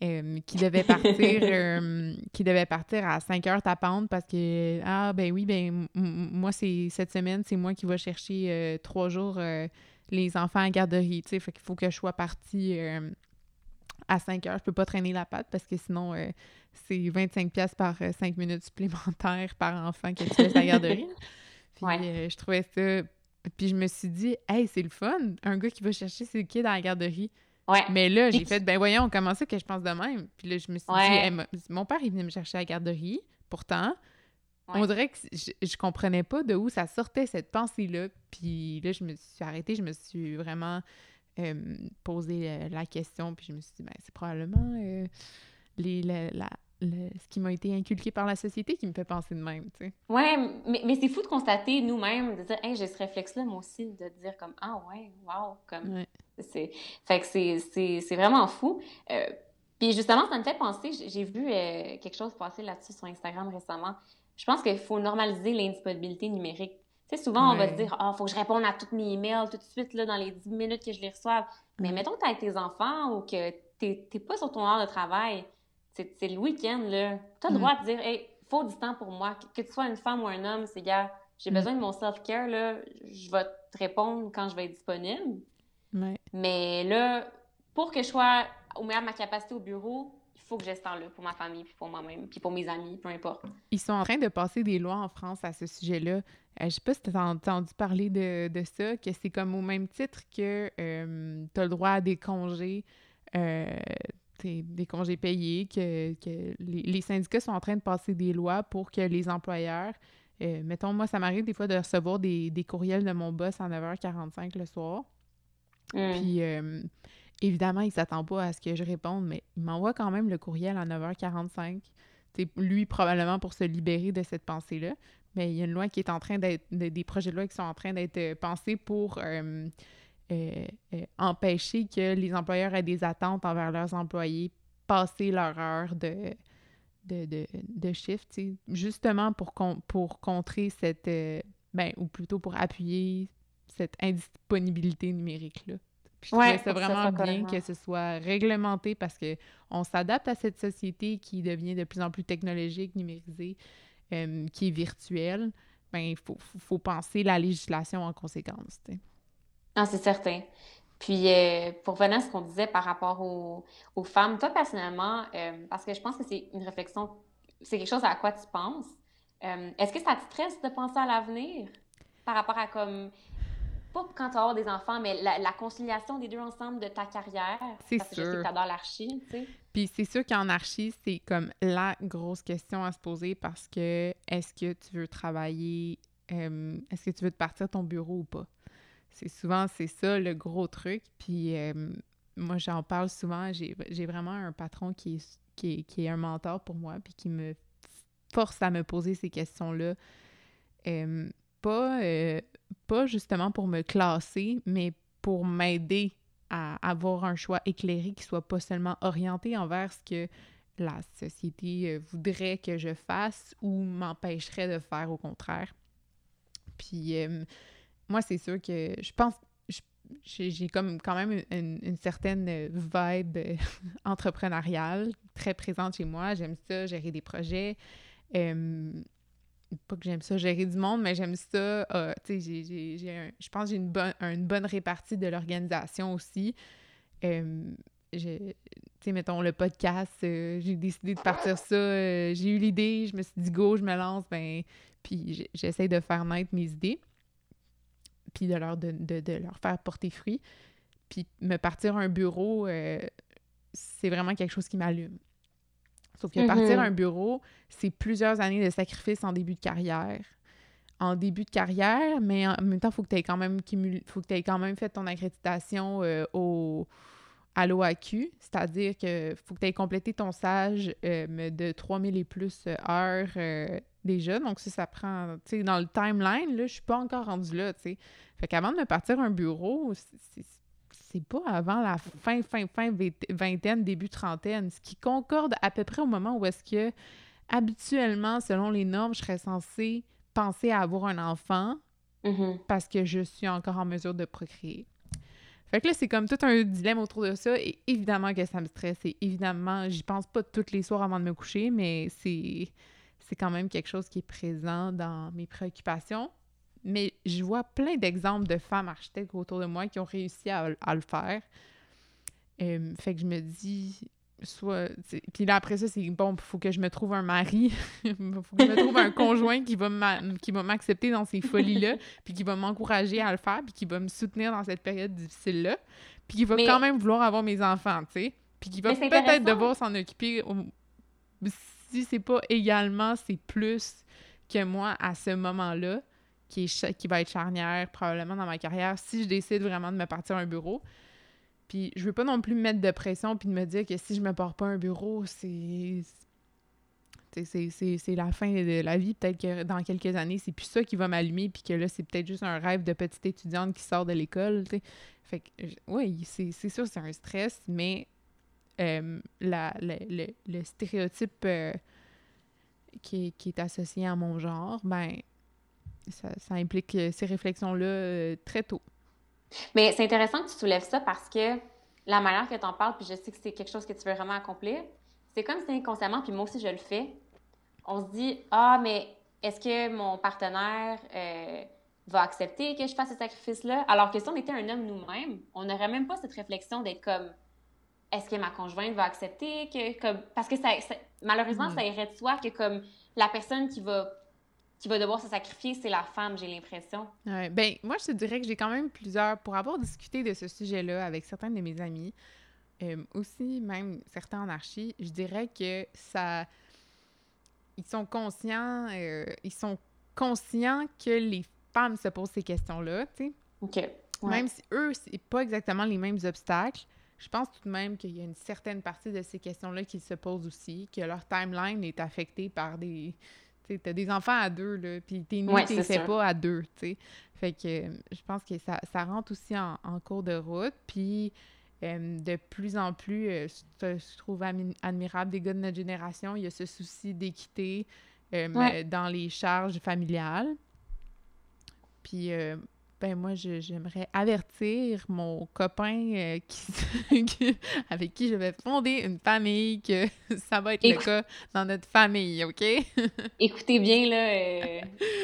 euh, qui devait partir qui devait partir à 5 heures tapante parce que Ah ben oui, ben moi, c'est cette semaine, c'est moi qui vais chercher trois jours les enfants à garderie. Tu sais, fait qu'il faut que je sois partie à 5 heures. Je peux pas traîner la patte parce que sinon c'est 25$ par 5 minutes supplémentaires par enfant que tu laisses à la garderie. Puis euh, je trouvais ça. Puis je me suis dit, hey, c'est le fun, un gars qui va chercher ses kids dans la garderie. Ouais. Mais là, j'ai fait, ben voyons, comment ça que je pense de même? Puis là, je me suis dit, mon père, il venait me chercher à la garderie. Pourtant, on dirait que je, je, comprenais pas de où ça sortait cette pensée-là. Puis là, je me suis arrêtée, je me suis vraiment euh, posé euh, la question. Puis je me suis dit, ben c'est probablement les, la, ce qui m'a été inculqué par la société qui me fait penser de même, tu sais. Ouais, mais, mais c'est fou de constater nous-mêmes, de dire, hey, j'ai ce réflexe-là, moi aussi, de dire comme, ah ouais, wow, comme. C'est... Fait que c'est, vraiment fou. Euh, puis justement, ça me fait penser, j'ai vu euh, quelque chose passer là-dessus sur Instagram récemment. Je pense qu'il faut normaliser l'indisponibilité numérique. Tu sais, souvent, on va se dire, ah, il faut que je réponde à tous mes emails tout de suite, là, dans les 10 minutes que je les reçoive. Mais mettons que tu avec tes enfants ou que tu n'es pas sur ton heure de travail c'est le week-end, là. Tu as le mm. droit de dire, hey, faut du temps pour moi. Que, tu sois une femme ou un homme, c'est gars, j'ai mm. besoin de mon self-care, là. Je vais te répondre quand je vais être disponible. Mais là, pour que je sois au meilleur de ma capacité au bureau, il faut que j'ai ce temps-là pour ma famille, puis pour moi-même, puis pour mes amis, peu importe. Ils sont en train de passer des lois en France à ce sujet-là. Euh, je sais pas si tu as entendu parler de, de ça, que c'est comme au même titre que euh, tu as le droit à des congés, euh, des congés payés, que, que les, les, syndicats sont en train de passer des lois pour que les employeurs, mettons, moi, ça m'arrive des fois de recevoir des, des, courriels de mon boss à 9h45 le soir. Mm. Puis Évidemment, il ne s'attend pas à ce que je réponde, mais il m'envoie quand même le courriel à 9h45. C'est lui, probablement pour se libérer de cette pensée-là. Mais il y a une loi qui est en train d'être. des projets de loi qui sont en train d'être euh, pensés pour euh, euh, empêcher que les employeurs aient des attentes envers leurs employés, passer leur heure de, de, de, de shift, justement pour, pour contrer cette. ben, ou plutôt pour appuyer cette indisponibilité numérique-là. Je trouvais ça vraiment bien que ce soit réglementé parce que on s'adapte à cette société qui devient de plus en plus technologique, numérisée, euh, qui est virtuelle. Ben, il faut, faut, penser la législation en conséquence. Ah, c'est certain. Puis, euh, pour venir à ce qu'on disait par rapport aux, aux femmes, toi, personnellement, euh, parce que je pense que c'est une réflexion, c'est quelque chose à quoi tu penses. Est-ce que ça te stresse de penser à l'avenir par rapport à comme pas quand tu vas avoir des enfants, mais la, conciliation des deux ensemble de ta carrière? C'est sûr. Que je sais que tu adores l'archi, tu sais. Puis c'est sûr qu'en archi, c'est comme la grosse question à se poser parce que est-ce que tu veux travailler, euh, est-ce que tu veux te partir ton bureau ou pas? C'est souvent, c'est ça le gros truc. Puis euh, moi, j'en parle souvent. J'ai vraiment un patron qui est, qui est, un mentor pour moi puis qui me force à me poser ces questions-là. Euh, pas pas justement pour me classer, mais pour m'aider à avoir un choix éclairé qui soit pas seulement orienté envers ce que la société euh, voudrait que je fasse ou m'empêcherait de faire au contraire. Puis euh, moi, c'est sûr que je pense j'ai comme quand même une, certaine vibe entrepreneuriale très présente chez moi. J'aime ça, gérer des projets. Euh, pas que j'aime ça gérer du monde, mais j'aime ça. Euh, tu sais, je pense que j'ai une bonne, une bonne répartie de l'organisation aussi. Euh, tu sais, mettons, le podcast, euh, j'ai décidé de partir ça. j'ai eu l'idée, je me suis dit, go, je me lance, ben, puis j'essaie de faire naître mes idées, puis de leur, de, de, leur faire porter fruit. Puis me partir un bureau, c'est vraiment quelque chose qui m'allume. Sauf que partir mm-hmm. un bureau, c'est plusieurs années de sacrifice en début de carrière. En début de carrière, mais en même temps, il faut que tu aies quand même faut que tu quand même fait ton accréditation euh, au à l'OAQ, c'est-à-dire que faut que tu aies complété ton stage euh, de 3000 et plus euh, heures déjà. Donc, si ça prend, tu sais, dans le timeline, là, je suis pas encore rendue là, tu sais. Fait qu'avant de me partir un bureau, c'est pas avant la fin, fin, fin vingtaine, début trentaine, ce qui concorde à peu près au moment où est-ce que, habituellement, selon les normes, je serais censée penser à avoir un enfant mm-hmm. parce que je suis encore en mesure de procréer. Fait que là, c'est comme tout un dilemme autour de ça, et évidemment que ça me stresse, et évidemment, j'y pense pas tous les soirs avant de me coucher, mais c'est, c'est quand même quelque chose qui est présent dans mes préoccupations mais je vois plein d'exemples de femmes architectes autour de moi qui ont réussi à, le faire. Euh, fait que je me dis, soit. Puis là, après ça, c'est bon, il faut que je me trouve un mari, il faut que je me trouve un conjoint qui va m'accepter dans ces folies-là, puis qui va m'encourager à le faire, puis qui va me soutenir dans cette période difficile-là, puis qui va quand même vouloir avoir mes enfants, tu sais. Puis qui va peut-être devoir s'en occuper c'est pas également, c'est plus que moi à ce moment-là qui, qui va être charnière probablement dans ma carrière si je décide vraiment de me partir un bureau. Puis je veux pas non plus me mettre de pression puis de me dire que si je me pars pas un bureau, c'est c'est la fin de la vie. Peut-être que dans quelques années, c'est plus ça qui va m'allumer, puis que là, c'est peut-être juste un rêve de petite étudiante qui sort de l'école. Fait que, oui, c'est sûr, c'est un stress, mais euh, la, le, stéréotype euh, qui, qui, est associé à mon genre, ben, ça, implique euh, ces réflexions-là très tôt. Mais c'est intéressant que tu soulèves ça parce que la manière que tu en parles, puis je sais que c'est quelque chose que tu veux vraiment accomplir, c'est comme si inconsciemment, puis moi aussi je le fais, on se dit Ah, mais est-ce que mon partenaire, va accepter que je fasse ce sacrifice-là. Alors que si on était un homme nous-mêmes, on n'aurait même pas cette réflexion d'être comme est-ce que ma conjointe va accepter que comme parce que ça, malheureusement ça irait de soi que comme la personne qui va qui va devoir se sacrifier, c'est la femme, j'ai l'impression. Ouais, ben moi je te dirais que j'ai quand même plusieurs pour avoir discuté de ce sujet-là avec certains de mes amis, euh, aussi même certains en archi, je dirais que ça ils sont conscients euh, ils sont conscients que les femmes se posent ces questions-là, tu sais. OK. Même si eux, c'est pas exactement les mêmes obstacles, je pense tout de même qu'il y a une certaine partie de ces questions-là qui se posent aussi, que leur timeline est affectée par des... Tu des enfants à deux, là, puis t'es né, t'es fait pas à deux, tu sais. Fait que je pense que ça, ça rentre aussi en, cours de route, puis euh, de plus en plus, euh, je, trouve admirable des gars de notre génération, il y a ce souci d'équité euh, dans les charges familiales. Puis, euh, ben moi, j'aimerais avertir mon copain euh, qui, avec qui je vais fonder une famille que ça va être le cas dans notre famille, OK? Écoutez bien, là, euh,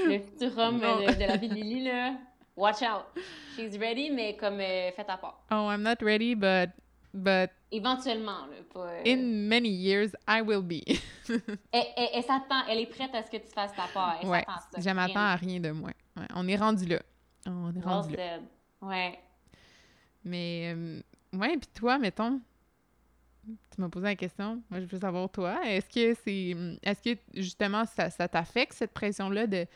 le futur homme de, la vie de Lily, là. Watch out. She's ready, mais comme fait à part. Oh, I'm not ready, but but éventuellement là, pas, in many years I will be. elle, elle, s'attend, elle est prête à ce que tu fasses ta part. Elle ouais, je m'attends à rien de moi on est rendu là. On est rendu là. Ouais. Mais, euh, ouais, puis toi, mettons, tu m'as posé la question. Moi, je veux savoir, toi, est-ce que c'est. Est-ce que, justement, ça, ça t'affecte, cette pression-là de,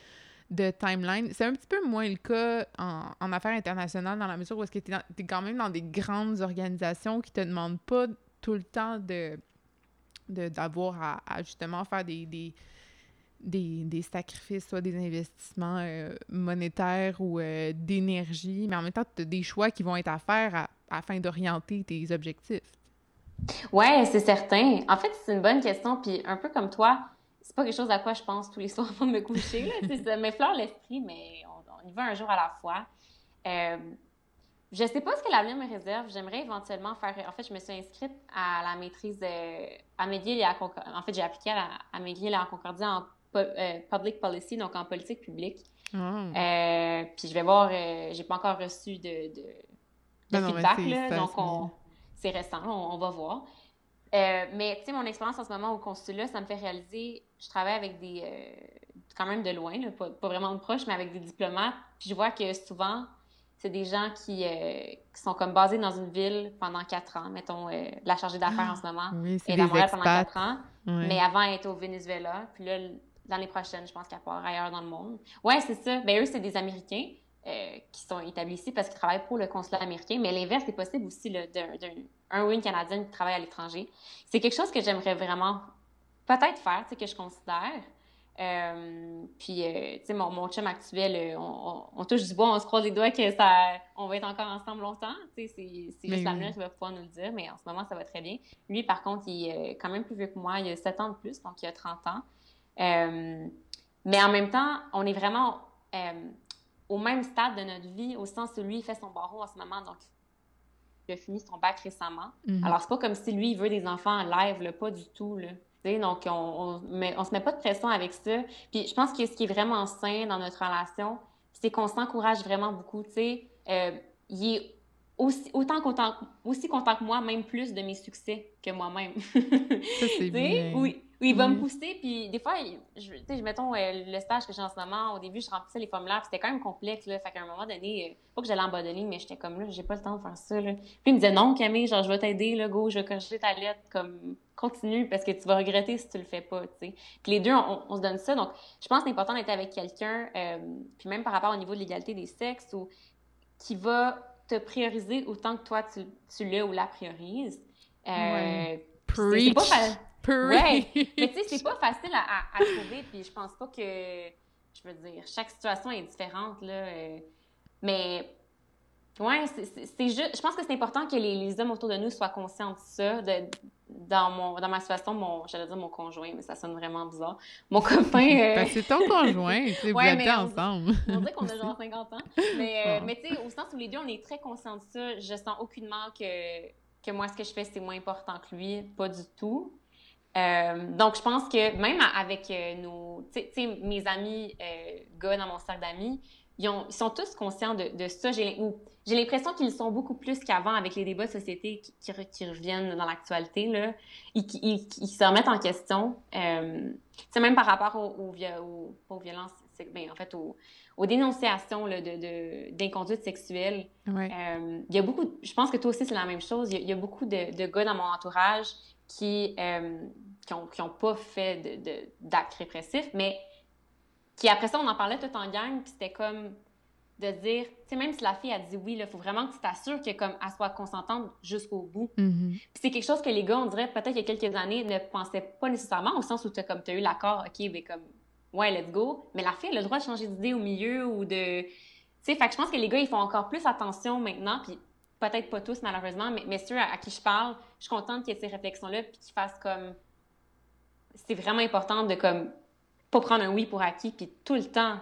de timeline? C'est un petit peu moins le cas en, en affaires internationales, dans la mesure où est-ce que tu es, quand même dans des grandes organisations qui te demandent pas tout le temps de d'avoir à, à, justement faire des, des des, sacrifices, soit des investissements euh, monétaires ou euh, d'énergie, mais en même temps, des choix qui vont être à faire afin d'orienter tes objectifs. Ouais, c'est certain. En fait, c'est une bonne question. Puis un peu comme toi, c'est pas quelque chose à quoi je pense tous les soirs avant de me coucher. Là. ça m'effleure l'esprit, mais on, y va un jour à la fois. Euh, je sais pas ce que l'avenir me réserve. J'aimerais éventuellement faire. En fait, je me suis inscrite à la maîtrise à McGill et à En fait, j'ai appliqué à, la, à McGill Concordia en euh, public policy, donc en politique publique. Ah. Euh, puis je vais voir, euh, j'ai pas encore reçu de, de, feedback, là, donc c'est récent, on, va voir. mais tu sais, mon expérience en ce moment au consulat, ça me fait réaliser, je travaille avec des, quand même de loin, pas, vraiment de proche, mais avec des diplomates, puis je vois que souvent, c'est des gens qui, qui, sont comme basés dans une ville pendant quatre ans. Mettons, la chargée d'affaires en ce moment oui, est à Montréal pendant quatre ans, mais avant, elle était au Venezuela. Puis là, l'année prochaine, je pense qu'elle part ailleurs dans le monde. Ouais, c'est ça. Ben eux, c'est des Américains euh, qui sont établis ici parce qu'ils travaillent pour le consulat américain, mais l'inverse est possible aussi d'un ou une Canadienne qui travaille à l'étranger. C'est quelque chose que j'aimerais vraiment peut-être faire, que je considère. Euh, puis, euh, tu sais, mon, mon, chum actuel, on, touche du bois, on se croise les doigts que ça, on va être encore ensemble longtemps. Tu sais, c'est juste l'avenir qui va pouvoir nous le dire, mais en ce moment, ça va très bien. Lui, par contre, il est quand même plus vieux que moi. Il a 7 ans de plus, donc il a 30 ans. Euh, mais en même temps, on est vraiment euh, au même stade de notre vie, au sens où lui, il fait son barreau en ce moment, donc il a fini son bac récemment. Mhm. Alors, c'est pas comme si lui, il veut des enfants en live, là, pas du tout. Là. donc, on, on, on se met pas de pression avec ça. Puis, je pense que ce qui est vraiment sain dans notre relation, c'est qu'on s'encourage vraiment beaucoup. Tu sais, euh, il est aussi, autant content, aussi content que moi, même plus de mes succès que moi-même. ça, c'est bien. Oui, oui, il va me pousser, puis des fois, je, tu sais, mettons euh, le stage que j'ai en ce moment, au début, je remplissais les formulaires, c'était quand même complexe, là. Fait qu'à un moment donné, euh, pas que j'allais en bas de ligne, mais j'étais comme là, j'ai pas le temps de faire ça, là. Puis il me disait, non, Camille, genre, je vais t'aider, là, go, je vais corriger ta lettre, comme, continue, parce que tu vas regretter si tu le fais pas, tu sais. Puis les deux, on, se donne ça. Donc, je pense que c'est important d'être avec quelqu'un, euh, puis même par rapport au niveau de l'égalité des sexes, ou qui va te prioriser autant que toi, tu, tu l'as ou la priorises. Euh, C'est Ouais. Mais tu sais, c'est pas facile à, à, trouver, puis je pense pas que. Je veux dire, chaque situation est différente, là. Euh, mais. Ouais, c'est juste. Je pense que c'est important que les, les, hommes autour de nous soient conscients de ça. De, dans, mon, dans ma situation, mon, j'allais dire mon conjoint, mais ça sonne vraiment bizarre. Mon copain. Euh... Ben, c'est ton conjoint, tu vous êtes ensemble. On, dirait qu'on a genre 50 ans. Mais, euh, mais tu sais, au sens où les deux, on est très conscients de ça, je sens aucunement que, que moi, ce que je fais, c'est moins important que lui. Pas du tout. Euh, donc, je pense que même avec euh, nos, tu sais, mes amis euh, gars dans mon cercle d'amis, ils, ont, ils, sont tous conscients de, de ça. J'ai l'impression qu'ils sont beaucoup plus qu'avant avec les débats de société qui, qui, reviennent dans l'actualité. Là. Ils, ils, ils, se remettent en question. Euh, même par rapport aux, aux, aux, violences, ben, en fait, aux, aux dénonciations d'inconduite de, sexuelle. Ouais. Euh, il y a beaucoup, je pense que toi aussi, c'est la même chose. Il y a, il y a beaucoup de, de, gars dans mon entourage qui euh, qui n'ont ont pas fait d'actes répressifs, mais qui après ça, on en parlait tout en gang, puis c'était comme de dire, tu sais, même si la fille a dit oui, il faut vraiment que tu t'assures qu'elle soit consentante jusqu'au bout. Mm-hmm. Puis c'est quelque chose que les gars, on dirait peut-être il y a quelques années, ne pensaient pas nécessairement, au sens où tu as, eu l'accord, OK, mais comme, ouais, let's go. Mais la fille, elle a le droit de changer d'idée au milieu ou de. Tu sais, fait que je pense que les gars, ils font encore plus attention maintenant, puis peut-être pas tous, malheureusement, mais, mais ceux à, qui je parle, je suis contente qu'il y ait ces réflexions-là, puis qu'ils fassent comme. C'est vraiment important de, comme, pas prendre un oui pour acquis, puis tout le temps,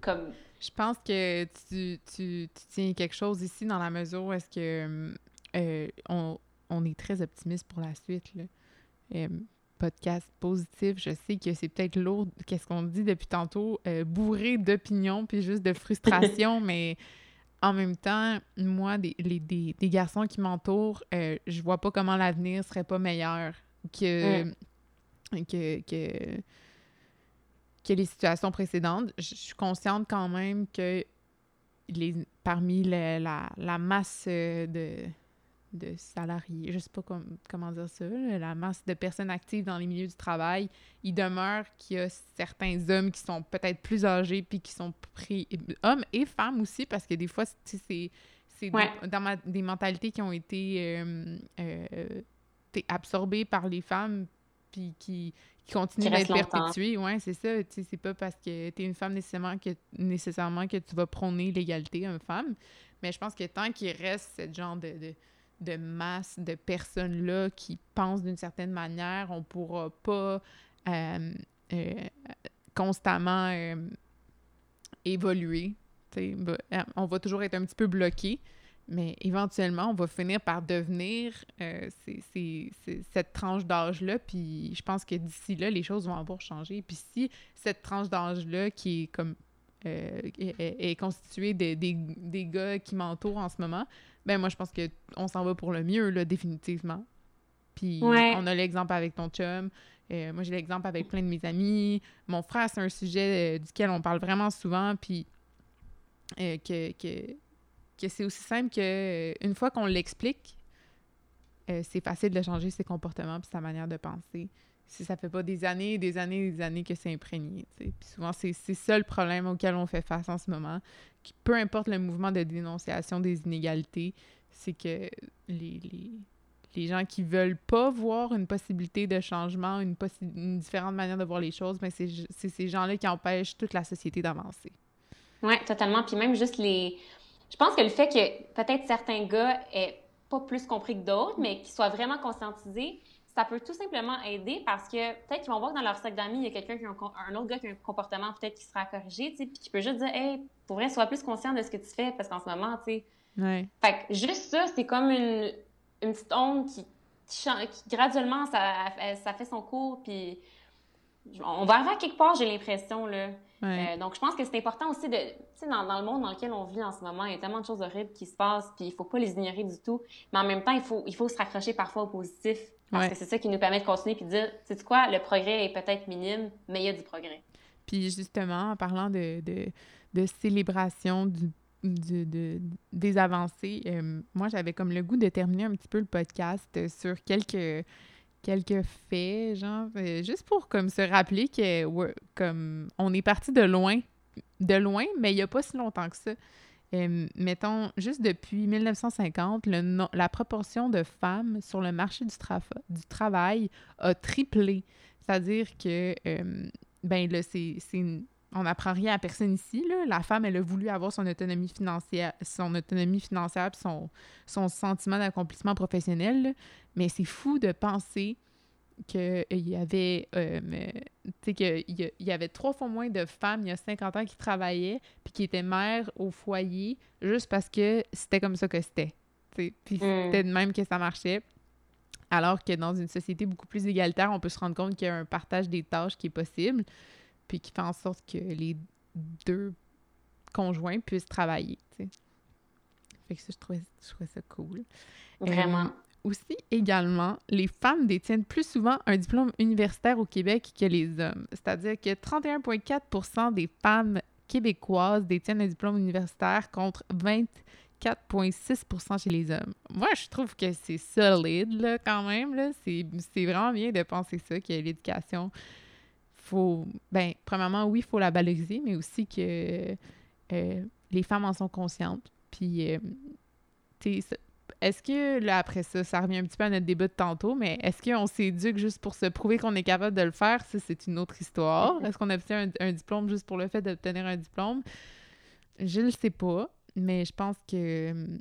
comme... Je pense que tu, tu, tu, tiens quelque chose ici dans la mesure où est-ce que euh, on, on, est très optimiste pour la suite. Là. Euh, podcast positif, je sais que c'est peut-être lourd, qu'est-ce qu'on dit depuis tantôt, euh, bourré d'opinions puis juste de frustration, mais en même temps, moi, des, les, des, des garçons qui m'entourent, je vois pas comment l'avenir serait pas meilleur que, mm. que, que que les situations précédentes. Je suis consciente quand même que les, parmi la, la, masse de, de salariés, je sais pas comment dire ça, la masse de personnes actives dans les milieux du travail, il demeure qu'il y a certains hommes qui sont peut-être plus âgés puis qui sont pris... Hommes et femmes aussi, parce que des fois, c'est dans des mentalités qui ont été euh, euh, absorbées par les femmes puis qui, qui continue d'être perpétué. Ouais, c'est ça. C'est pas parce que tu es une femme nécessairement que, nécessairement que tu vas prôner l'égalité homme-femme. Mais je pense que tant qu'il reste ce genre de, de, de masse de personnes-là qui pensent d'une certaine manière, on pourra pas euh, euh, constamment euh, évoluer. On va toujours être un petit peu bloqué. Mais éventuellement, on va finir par devenir cette tranche d'âge-là. Puis je pense que d'ici là, les choses vont avoir changé. Puis si cette tranche d'âge-là, qui est comme est, constituée de, des, des gars qui m'entourent en ce moment, ben moi, je pense qu'on s'en va pour le mieux, là, définitivement. Puis on a l'exemple avec ton chum. Euh, moi, j'ai l'exemple avec plein de mes amis. Mon frère, c'est un sujet duquel on parle vraiment souvent. Puis que, que que c'est aussi simple que euh, une fois qu'on l'explique, euh, c'est facile de changer ses comportements puis sa manière de penser. Si ça fait pas des années et des années et des années que c'est imprégné. Puis souvent, c'est ça le problème auquel on fait face en ce moment. peu importe le mouvement de dénonciation des inégalités, c'est que les, les, les, gens qui veulent pas voir une possibilité de changement, une, une différente manière de voir les choses, ben c'est ces gens-là qui empêchent toute la société d'avancer. Oui, totalement. Puis même juste les je pense que le fait que peut-être certains gars aient pas plus compris que d'autres, mais qu'ils soient vraiment conscientisés, ça peut tout simplement aider parce que peut-être qu'ils vont voir que dans leur sac d'amis, il y a quelqu'un qui a un, autre gars qui a un comportement peut-être qui sera corrigé, puis qui peut juste dire, hey, pour vrai, sois plus conscient de ce que tu fais parce qu'en ce moment, tu sais. Ouais. Fait que juste ça, c'est comme une, une petite onde qui, qui, graduellement, ça, ça fait son cours, puis on va arriver à quelque part, j'ai l'impression, là. Euh, donc, je pense que c'est important aussi de, tu sais, dans, dans, le monde dans lequel on vit en ce moment, il y a tellement de choses horribles qui se passent, puis il faut pas les ignorer du tout. Mais en même temps, il faut, il faut se raccrocher parfois au positif, parce que c'est ça qui nous permet de continuer puis de dire, tu sais quoi, le progrès est peut-être minime, mais il y a du progrès. Puis justement, en parlant de, de, de célébration du, du de, des avancées, euh, moi, j'avais comme le goût de terminer un petit peu le podcast sur quelques quelques faits, genre, euh, juste pour comme se rappeler que comme on est parti de loin, de loin, mais il n'y a pas si longtemps que ça. Euh, mettons, juste depuis 1950, le la proportion de femmes sur le marché du, travail a triplé. C'est-à-dire que, euh, ben là, on n'apprend rien à personne ici. Là. La femme, elle a voulu avoir son autonomie financière, son autonomie financière son sentiment d'accomplissement professionnel. Mais c'est fou de penser qu'il y avait euh, qu'il y, y avait trois fois moins de femmes il y a 50 ans qui travaillaient puis qui étaient mères au foyer juste parce que c'était comme ça que c'était. Puis mm. c'était de même que ça marchait. Alors que dans une société beaucoup plus égalitaire, on peut se rendre compte qu'il y a un partage des tâches qui est possible puis qui fait en sorte que les deux conjoint puisse travailler, tu sais. Fait que ça, je trouvais, je trouvais ça cool. Vraiment. Euh, aussi, également, les femmes détiennent plus souvent un diplôme universitaire au Québec que les hommes. C'est-à-dire que 31,4% des femmes québécoises détiennent un diplôme universitaire contre 24,6% chez les hommes. Moi, je trouve que c'est solide, là, quand même. Là. C'est, c'est vraiment bien de penser ça, que l'éducation, faut... Ben, premièrement, oui, il faut la valoriser, mais aussi que euh, les femmes en sont conscientes. Puis, euh, est-ce que, là, après ça, ça revient un petit peu à notre débat de tantôt, mais est-ce qu'on s'éduque juste pour se prouver qu'on est capable de le faire? Ça, c'est une autre histoire. Est-ce qu'on obtient un, diplôme juste pour le fait d'obtenir un diplôme? Je ne sais pas, mais je pense que hum,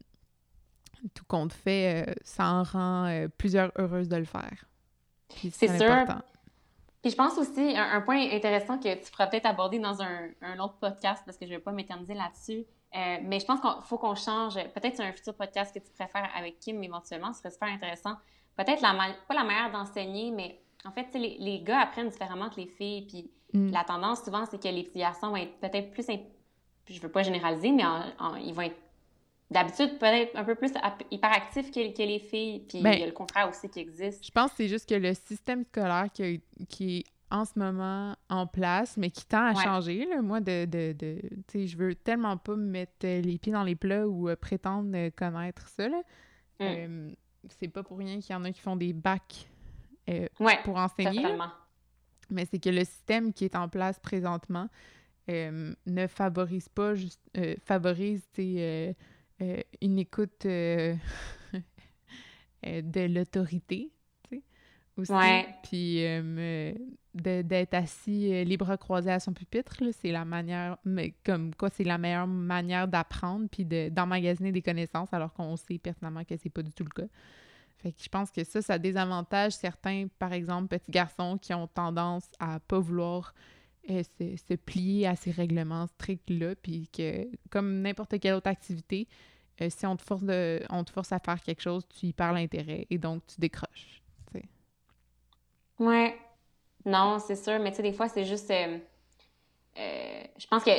tout compte fait, euh, ça en rend euh, plusieurs heureuses de le faire. C'est sûr. Puis je pense aussi, un, point intéressant que tu pourrais peut-être aborder dans un, un, autre podcast, parce que je ne vais pas m'éterniser là-dessus, euh, mais je pense qu'il faut qu'on change. Peut-être un futur podcast que tu préfères avec Kim éventuellement, ce serait super intéressant. Peut-être la pas la manière d'enseigner, mais en fait, les, les gars apprennent différemment que les filles. Puis mm. la tendance souvent, c'est que les petits garçons vont être peut-être plus. Je veux pas généraliser, mais ils vont être d'habitude peut-être un peu plus hyperactifs que, que les filles. Puis ben, il y a le contraire aussi qui existe. Je pense que c'est juste que le système scolaire qui, qui est en ce moment en place, mais qui tend à changer. Là. Moi, de, de, de je veux tellement pas me mettre les pieds dans les plats ou euh, prétendre connaître ça. Là. Mm. Euh, c'est pas pour rien qu'il y en a qui font des bacs euh, pour enseigner. Mais c'est que le système qui est en place présentement ne favorise pas, juste, favorise une écoute de l'autorité aussi. Puis d'être assis euh, les bras croisés à son pupitre, c'est la manière, mais comme quoi c'est la meilleure manière d'apprendre puis d'emmagasiner des connaissances alors qu'on sait pertinemment que c'est pas du tout le cas. Fait que je pense que ça, ça désavantage certains, par exemple, petits garçons qui ont tendance à pas vouloir euh, se, plier à ces règlements stricts-là, puis que, comme n'importe quelle autre activité, euh, si on te, force de, on te force à faire quelque chose, tu y perds l'intérêt et donc tu décroches. Ouais, non, c'est sûr, mais tu sais, des fois, c'est juste. Euh, euh, je pense que.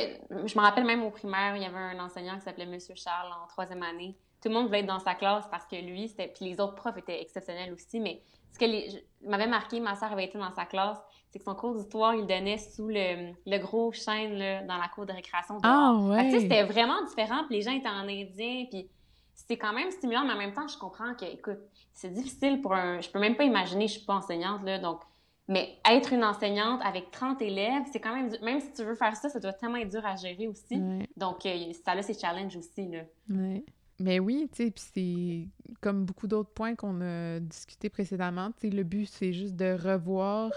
Je me rappelle même au primaire, il y avait un enseignant qui s'appelait Monsieur Charles en troisième année. Tout le monde voulait être dans sa classe parce que lui, c'était. Puis les autres profs étaient exceptionnels aussi, mais ce que les... m'avait marqué, ma soeur avait été dans sa classe, c'est que son cours d'histoire, il donnait sous le, le gros chêne là, dans la cour de récréation. Ah ouais! C'était vraiment différent, puis les gens étaient en indien, puis c'était quand même stimulant, mais en même temps, je comprends que, écoute, c'est difficile pour un... Je peux même pas imaginer, je suis pas enseignante, là, donc mais être une enseignante avec 30 élèves, c'est quand même Même si tu veux faire ça, ça doit tellement être dur à gérer aussi. Donc, euh, ça a ses challenges aussi, là. Ouais. Mais oui, tu sais, puis c'est comme beaucoup d'autres points qu'on a discuté précédemment, tu sais, le but, c'est juste de revoir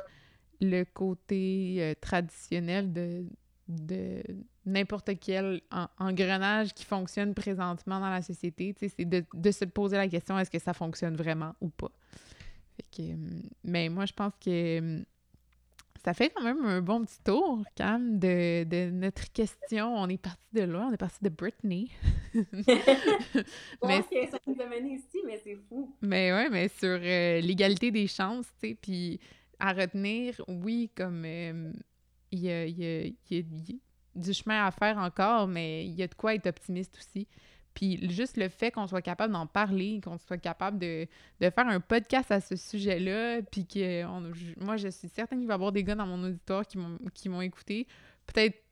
le côté euh, traditionnel de, de n'importe quel engrenage qui fonctionne présentement dans la société, tu sais, c'est de, de se poser la question, est-ce que ça fonctionne vraiment ou pas? Mais moi, je pense que ça fait quand même un bon petit tour, Cam, de, de notre question. On est parti de là, on est parti de Britney. mais ça nous a mené ici, mais c'est fou. Mais ouais, mais sur euh, l'égalité des chances, tu sais, puis à retenir, oui, comme il y, a, y, a, y, a, du chemin à faire encore, mais il y a de quoi être optimiste aussi. Puis juste le fait qu'on soit capable d'en parler, qu'on soit capable de, faire un podcast à ce sujet-là, puis que moi, je suis certaine qu'il va y avoir des gars dans mon auditoire qui m'ont écouté. Peut-être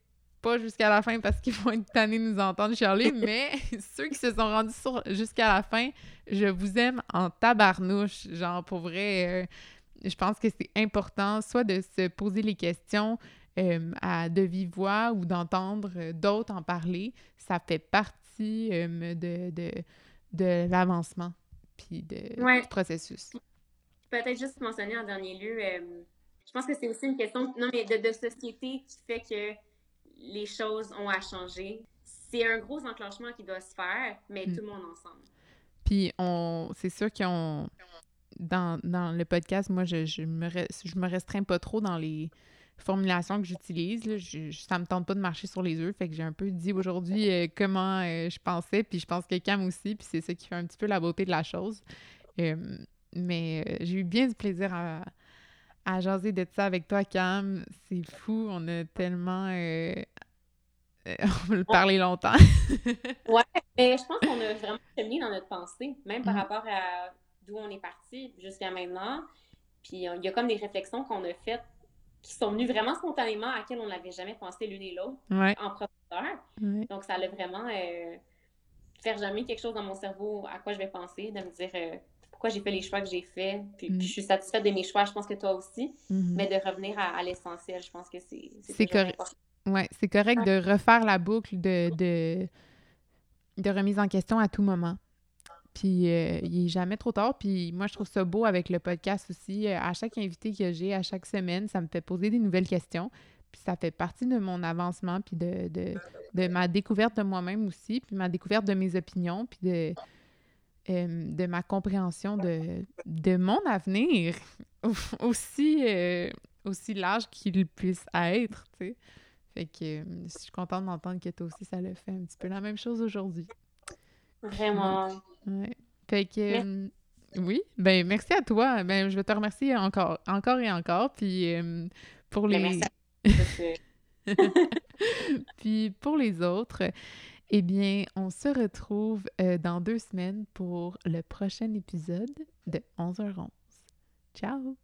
pas jusqu'à la fin parce qu'ils vont être tannés de nous entendre Charlie, mais ceux qui se sont rendus jusqu'à la fin, je vous aime en tabarnouche. Genre, pour vrai, euh, je pense que c'est important soit de se poser les questions euh, à de vive voix ou d'entendre d'autres en parler. Ça fait partie euh, de, de, de l'avancement puis de, du processus. Peut-être juste mentionner en dernier lieu, euh, je pense que c'est aussi une question non, mais de, de, société qui fait que les choses ont à changer. C'est un gros enclenchement qui doit se faire, mais mm. tout le monde ensemble. Puis on, c'est sûr qu'on dans, dans le podcast, moi, je, je, me, je me restreins pas trop dans les formulation que j'utilise. Ça me tente pas de marcher sur les œufs, fait que j'ai un peu dit aujourd'hui euh, comment euh, je pensais, puis je pense que Cam aussi, puis c'est ça qui fait un petit peu la beauté de la chose. Euh, mais j'ai eu bien du plaisir à, à jaser de ça avec toi, Cam. C'est fou, on a tellement on va le parler longtemps. ouais, mais je pense qu'on a vraiment cheminé dans notre pensée, même par mm. rapport à d'où on est parti jusqu'à maintenant. Puis il y a comme des réflexions qu'on a faites qui sont venues vraiment spontanément à laquelle on n'avait jamais pensé l'une et l'autre en profondeur. Donc ça allait vraiment euh, faire jamais quelque chose dans mon cerveau à quoi je vais penser, de me dire euh, pourquoi j'ai fait les choix que j'ai faits, puis, mm. je suis satisfaite de mes choix, je pense que toi aussi, mm-hmm. mais de revenir à, l'essentiel, je pense que c'est c'est correct. Ouais, c'est correct de refaire la boucle de, de, de remise en question à tout moment. Puis euh, il n'est jamais trop tard. Puis moi, je trouve ça beau avec le podcast aussi. Euh, à chaque invité que j'ai, à chaque semaine, ça me fait poser des nouvelles questions. Puis ça fait partie de mon avancement, puis de, de, ma découverte de moi-même aussi, puis ma découverte de mes opinions, puis de, euh, de ma compréhension de, de mon avenir, aussi, aussi large qu'il puisse être. Fait que je suis contente d'entendre que toi aussi, ça le fait un petit peu la même chose aujourd'hui. Vraiment. Ouais. Fait que. Euh, oui, ben merci à toi. Ben, je vais te remercier encore, encore et encore. Puis euh, pour ben, les. Puis pour les autres, eh bien, on se retrouve euh, dans deux semaines pour le prochain épisode de 11h11. Ciao!